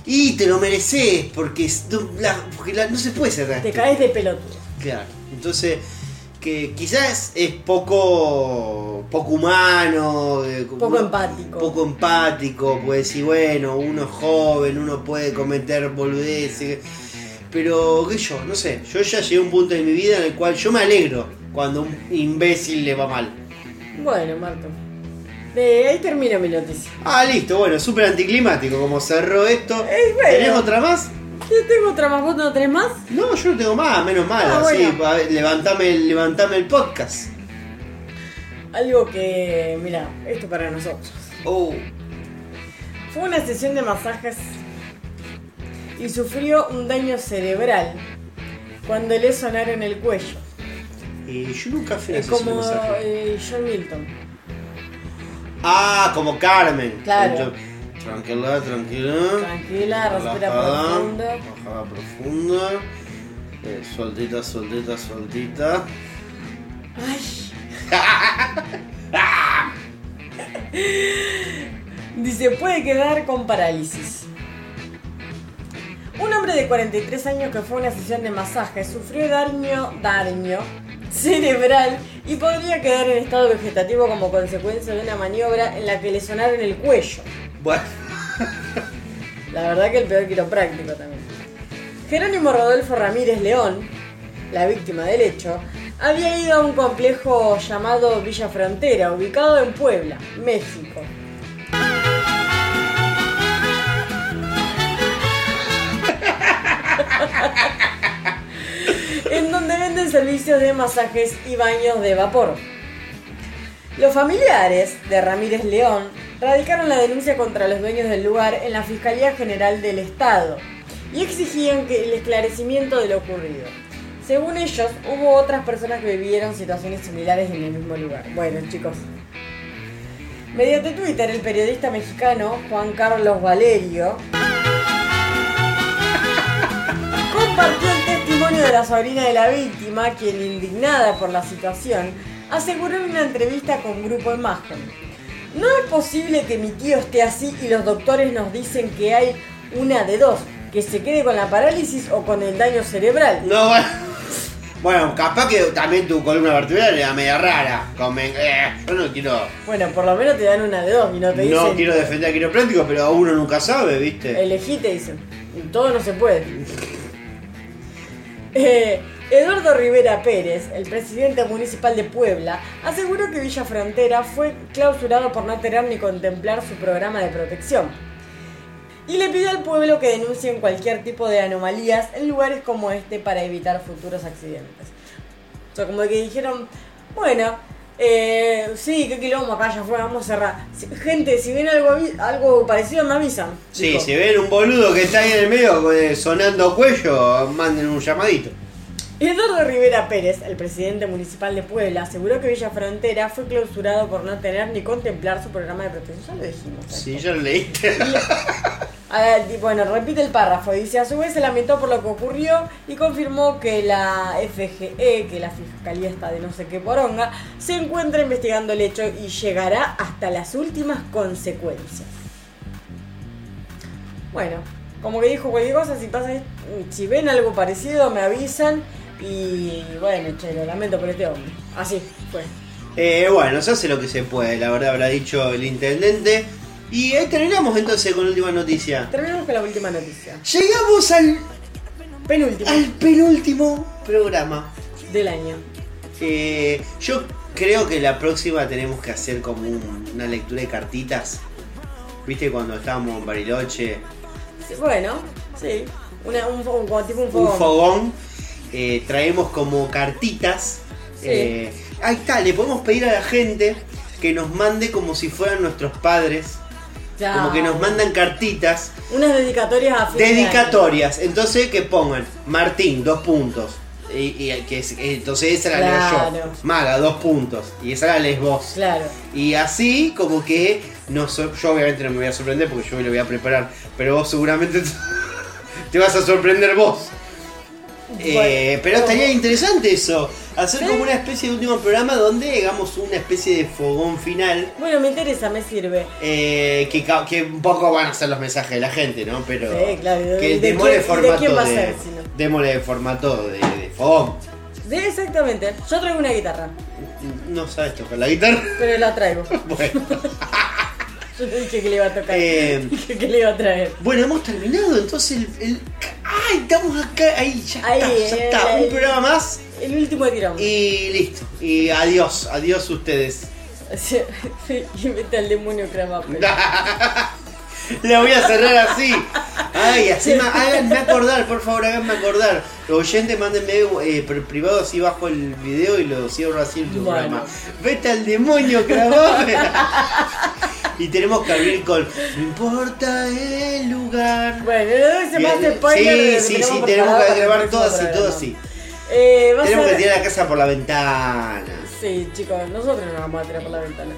y te lo mereces porque, no, la- porque la- no se puede ser tan Te estúpido". caes de pelotudo. Claro, entonces que quizás es poco poco humano, eh, Poco uno- empático. poco empático, puede decir, bueno, uno es joven, uno puede cometer boludeces, pero qué yo, no sé, yo ya llegué a un punto de mi vida en el cual yo me alegro cuando un imbécil le va mal. Bueno, Marto. De ahí termina mi noticia. Ah, listo, bueno, súper anticlimático como cerró esto. Eh, bueno. ¿Tenés otra más? Yo tengo otra más, ¿vos no tenés más? No, yo no tengo más, menos mal, Ah, así, bueno. a ver, levantame, levantame el podcast. Algo que, mira, esto para nosotros. Oh. Fue una sesión de masajes y sufrió un daño cerebral cuando le sonaron el cuello. Y yo nunca fui a una de como masaje. eh, John Milton. Ah, como Carmen. Claro. Tranquila, tranquila. Tranquila, respira profundo. Bajada profunda. Eh, sueltita, sueltita, sueltita. Ay. Dice, puede quedar con parálisis. Un hombre de 43 años que fue a una sesión de masaje sufrió daño, daño cerebral y podría quedar en estado vegetativo como consecuencia de una maniobra en la que le sonaron el cuello. La verdad que el peor quiropráctico también. Jerónimo Rodolfo Ramírez León, la víctima del hecho, había ido a un complejo llamado Villa Frontera, ubicado en Puebla, México. en donde venden servicios de masajes y baños de vapor. Los familiares de Ramírez León radicaron la denuncia contra los dueños del lugar en la Fiscalía General del Estado y exigían que el esclarecimiento de lo ocurrido. Según ellos, hubo otras personas que vivieron situaciones similares en el mismo lugar. Bueno, chicos, Mediante Twitter, el periodista mexicano Juan Carlos Valerio compartió el testimonio de la sobrina de la víctima, quien indignada por la situación, aseguró en una entrevista con Grupo Imagen. No es posible que mi tío esté así y los doctores nos dicen que hay una de dos, que se quede con la parálisis o con el daño cerebral. No, bueno. Bueno, capaz que también tu columna vertebral era media rara. Comen, eh, yo no quiero. Bueno, por lo menos te dan una de dos y no te No dicen. quiero defender a quiropráctico, pero uno nunca sabe, ¿viste? Elegí, te dicen. Todo no se puede. Eh, Eduardo Rivera Pérez, el presidente municipal de Puebla, aseguró que Villa Frontera fue clausurado por no tener ni contemplar su programa de protección. Y le pidió al pueblo que denuncien cualquier tipo de anomalías en lugares como este para evitar futuros accidentes. O sea, como que dijeron, bueno, eh, sí, qué quilombo acá ya fue, vamos a cerrar. Gente, si ven algo, algo parecido me avisan. Sí, si ven un boludo que está ahí en el medio eh, sonando cuello, manden un llamadito. Eduardo Rivera Pérez, el presidente municipal de Puebla, aseguró que Villa Frontera fue clausurado por no tener ni contemplar su programa de protección. Ya lo dijimos. esto. Sí, ya lo leíste. A ver, bueno, repite el párrafo. Dice, a su vez se lamentó por lo que ocurrió y confirmó que la FGE, que la Fiscalía está de no sé qué poronga, se encuentra investigando el hecho y llegará hasta las últimas consecuencias. Bueno, como que dijo cualquier cosa, si pasa, si ven algo parecido me avisan y bueno, che, lo lamento por este hombre. Así fue. Eh, bueno, se hace lo que se puede, la verdad habrá dicho el intendente. Y ahí terminamos entonces con la última noticia. Terminamos con la última noticia. Llegamos al, Penúltima al penúltimo programa. del año. Eh, yo creo que la próxima tenemos que hacer como un- una lectura de cartitas. ¿Viste cuando estábamos en Bariloche? Sí, Bueno, sí. Una, un, un- tipo un Un fogón. Eh, traemos como cartitas. Sí. eh, ahí está, le podemos pedir a la gente que nos mande como si fueran nuestros padres. Ya. Como que nos mandan cartitas. Unas dedicatorias a. Dedicatorias. Entonces que pongan Martín, dos puntos. Y, y que es- entonces esa la leo yo. Maga, dos puntos. Y esa la lees vos. Claro. Y así como que no so- yo obviamente no me voy a sorprender porque yo me lo voy a preparar. Pero vos seguramente te vas a sorprender vos. Eh, pero estaría interesante eso. Hacer como una especie de último programa donde hagamos una especie de fogón final. Bueno, me interesa, me sirve. eh, que, que un poco van a ser los mensajes de la gente, ¿no? Pero Sí, claro, ¿de- que de démosle quién- y de formato quién va a de- ser, si no? démosle formato de, de fogón. Sí, exactamente. Yo traigo una guitarra, No sabes tocar la guitarra. pero la traigo. Bueno. Yo le dije que le iba a tocar. Eh, Dije que le iba a traer. Bueno, hemos terminado, entonces el, el- ay, estamos acá, ahí ya Ahí, está, ya está, un programa más El último de tirón. y listo. Y adiós, adiós ustedes. y vete al demonio Kramapel. La voy a cerrar así. Ay, así ma- háganme acordar, por favor, háganme acordar. Los oyentes, mándenme eh, privado así bajo el video y lo cierro así el Bueno. programa. Vete al demonio, Kramapel. y tenemos que abrir con No importa el lugar. Bueno, spoiler. de lo sí, sí, sí, tenemos que grabar todo así, todo así. Eh, a Tenemos que tirar la casa por la ventana. Sí, chicos, nosotros nos vamos a tirar por la ventana.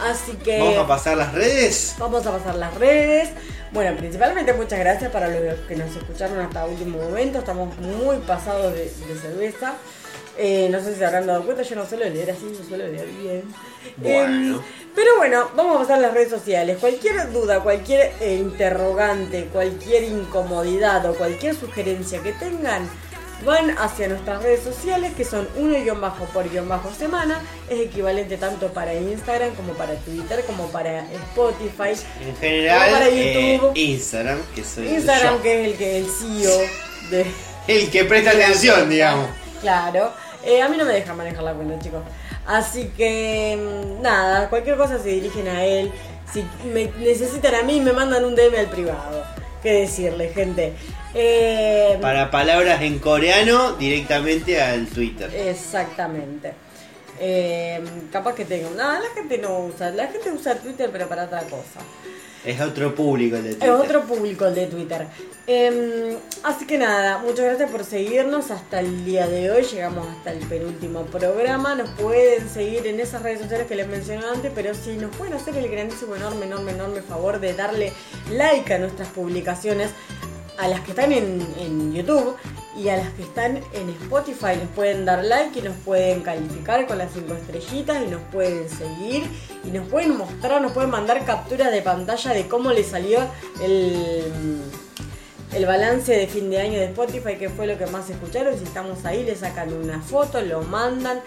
Así que Vamos a pasar las redes. vamos a pasar las redes. Bueno, principalmente muchas gracias para los que nos escucharon hasta último momento. Estamos muy pasados de, de cerveza. Eh, no sé si se habrán dado cuenta, yo no suelo leer así, yo suelo leer bien. Bueno. Em, pero bueno, vamos a pasar las redes sociales. Cualquier duda, cualquier eh, interrogante, cualquier incomodidad o cualquier sugerencia que tengan, van hacia nuestras redes sociales que son 1 guion bajo por guion bajo semana. Es equivalente tanto para Instagram como para Twitter como para Spotify. En general, Como para eh, YouTube. Instagram, que soy Instagram yo. que es el que el CEO de... El que presta atención, digamos. Claro. Eh, a mí no me deja manejar la cuenta, chicos. Así que, mm, nada, cualquier cosa se dirigen a él. Si me necesitan a mí, me mandan un DM al privado. ¿Qué decirle, gente? Eh, Para palabras en coreano, directamente al Twitter. Exactamente. Eh, capaz que tenga. No, la gente no usa. La gente usa Twitter, pero para otra cosa. Es otro público el de Es Twitter. otro público el de Twitter. Em, así que nada, muchas gracias por seguirnos hasta el día de hoy. Llegamos hasta el penúltimo programa. Nos pueden seguir en esas redes sociales que les mencioné antes, pero si nos pueden hacer el grandísimo, enorme, enorme, enorme favor de darle like a nuestras publicaciones, a las que están en, en YouTube y a las que están en Spotify, les pueden dar like y nos pueden calificar con las cinco estrellitas y nos pueden seguir y nos pueden mostrar, nos pueden mandar capturas de pantalla de cómo les salió el, el balance de fin de año de Spotify, que fue lo que más escucharon. Si estamos ahí, le sacan una foto, lo mandan.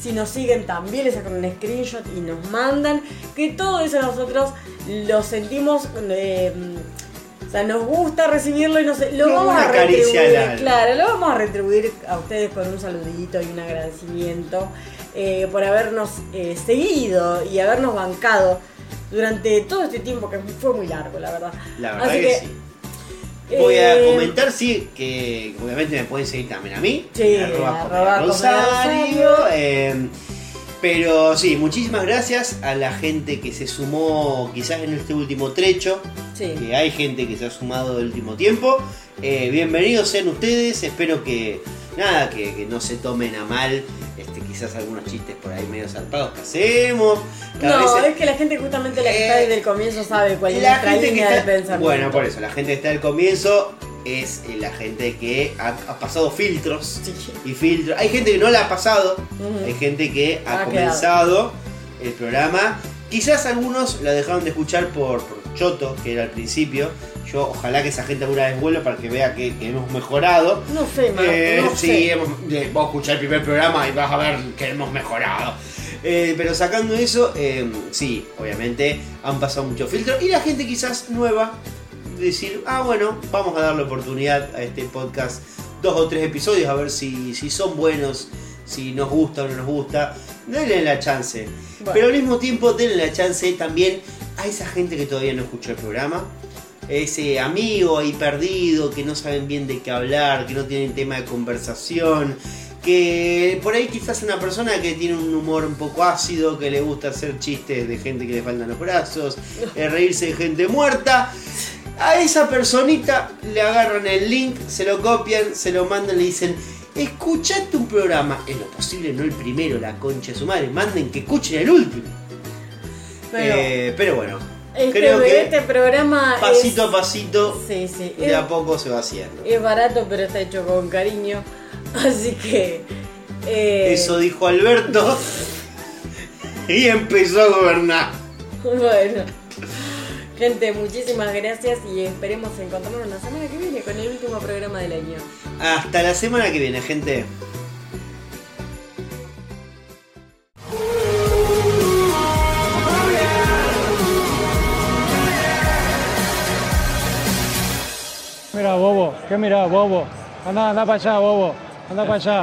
Si nos siguen también, le sacan un screenshot y nos mandan. Que todo eso nosotros lo sentimos. eh, sea, nos gusta recibirlo y nos, lo vamos a retribuir. Claro, lo vamos a retribuir a ustedes con un saludito y un agradecimiento eh, por habernos eh, seguido y habernos bancado durante todo este tiempo que fue muy largo, la verdad. La verdad Así que, que, sí. Voy a eh, comentar, sí, que obviamente me pueden seguir también a mí. Sí, arroba arroba. Rosario. Pero sí, muchísimas gracias a la gente que se sumó quizás en este último trecho. Sí. Que hay gente que se ha sumado del último tiempo. Eh, bienvenidos sean ustedes. Espero que nada, que, que no se tomen a mal. Este, quizás algunos chistes por ahí medio zarpados que hacemos. que a No, veces- es que la gente justamente la que Eh, está desde el comienzo sabe cuál es la gente que línea está, de pensamiento. Bueno, por eso, la gente que está al comienzo es eh, la gente que ha, ha pasado filtros Sí. y filtros. Hay gente que no la ha pasado, Ujú. hay gente que ha, Ha comenzado el programa. Quizás algunos la dejaron de escuchar por, por Choto, que era al principio. Yo ojalá que esa gente alguna vez vuelva para que vea que, que hemos mejorado. No sé, Marco, Eh, no sí, sé. hemos, eh, vos escuchar el primer programa y vas a ver que hemos mejorado. Eh, pero sacando eso, eh, sí, obviamente han pasado muchos filtros. Y la gente quizás nueva, decir, ah, bueno, vamos a darle oportunidad a este podcast. Dos o tres episodios, a ver si, si son buenos, si nos gusta o no nos gusta. Denle la chance. Bueno. Pero al mismo tiempo, denle la chance también a esa gente que todavía no escuchó el programa ese amigo ahí perdido, que no saben bien de qué hablar, que no tienen tema de conversación, que por ahí quizás una persona que tiene un humor un poco ácido, que le gusta hacer chistes de gente que le faltan los brazos, eh, reírse de gente muerta. A esa personita le agarran el link, se lo copian, se lo mandan, le dicen, escuchate un programa, en lo posible no el primero, la concha de su madre, manden que escuchen el último. Pero Eh, pero bueno, este, creo que este programa pasito es, a pasito Sí, sí. de Es, a poco se va haciendo. es barato, pero está hecho con cariño. Así que. eh, Eso dijo Alberto y empezó a gobernar. Bueno. Gente, muchísimas gracias y esperemos encontrarnos la semana que viene con el último programa del año. Hasta la semana que viene, gente. Mira, bobo, ¿qué mira, bobo? Anda, anda para allá, bobo. Anda para allá.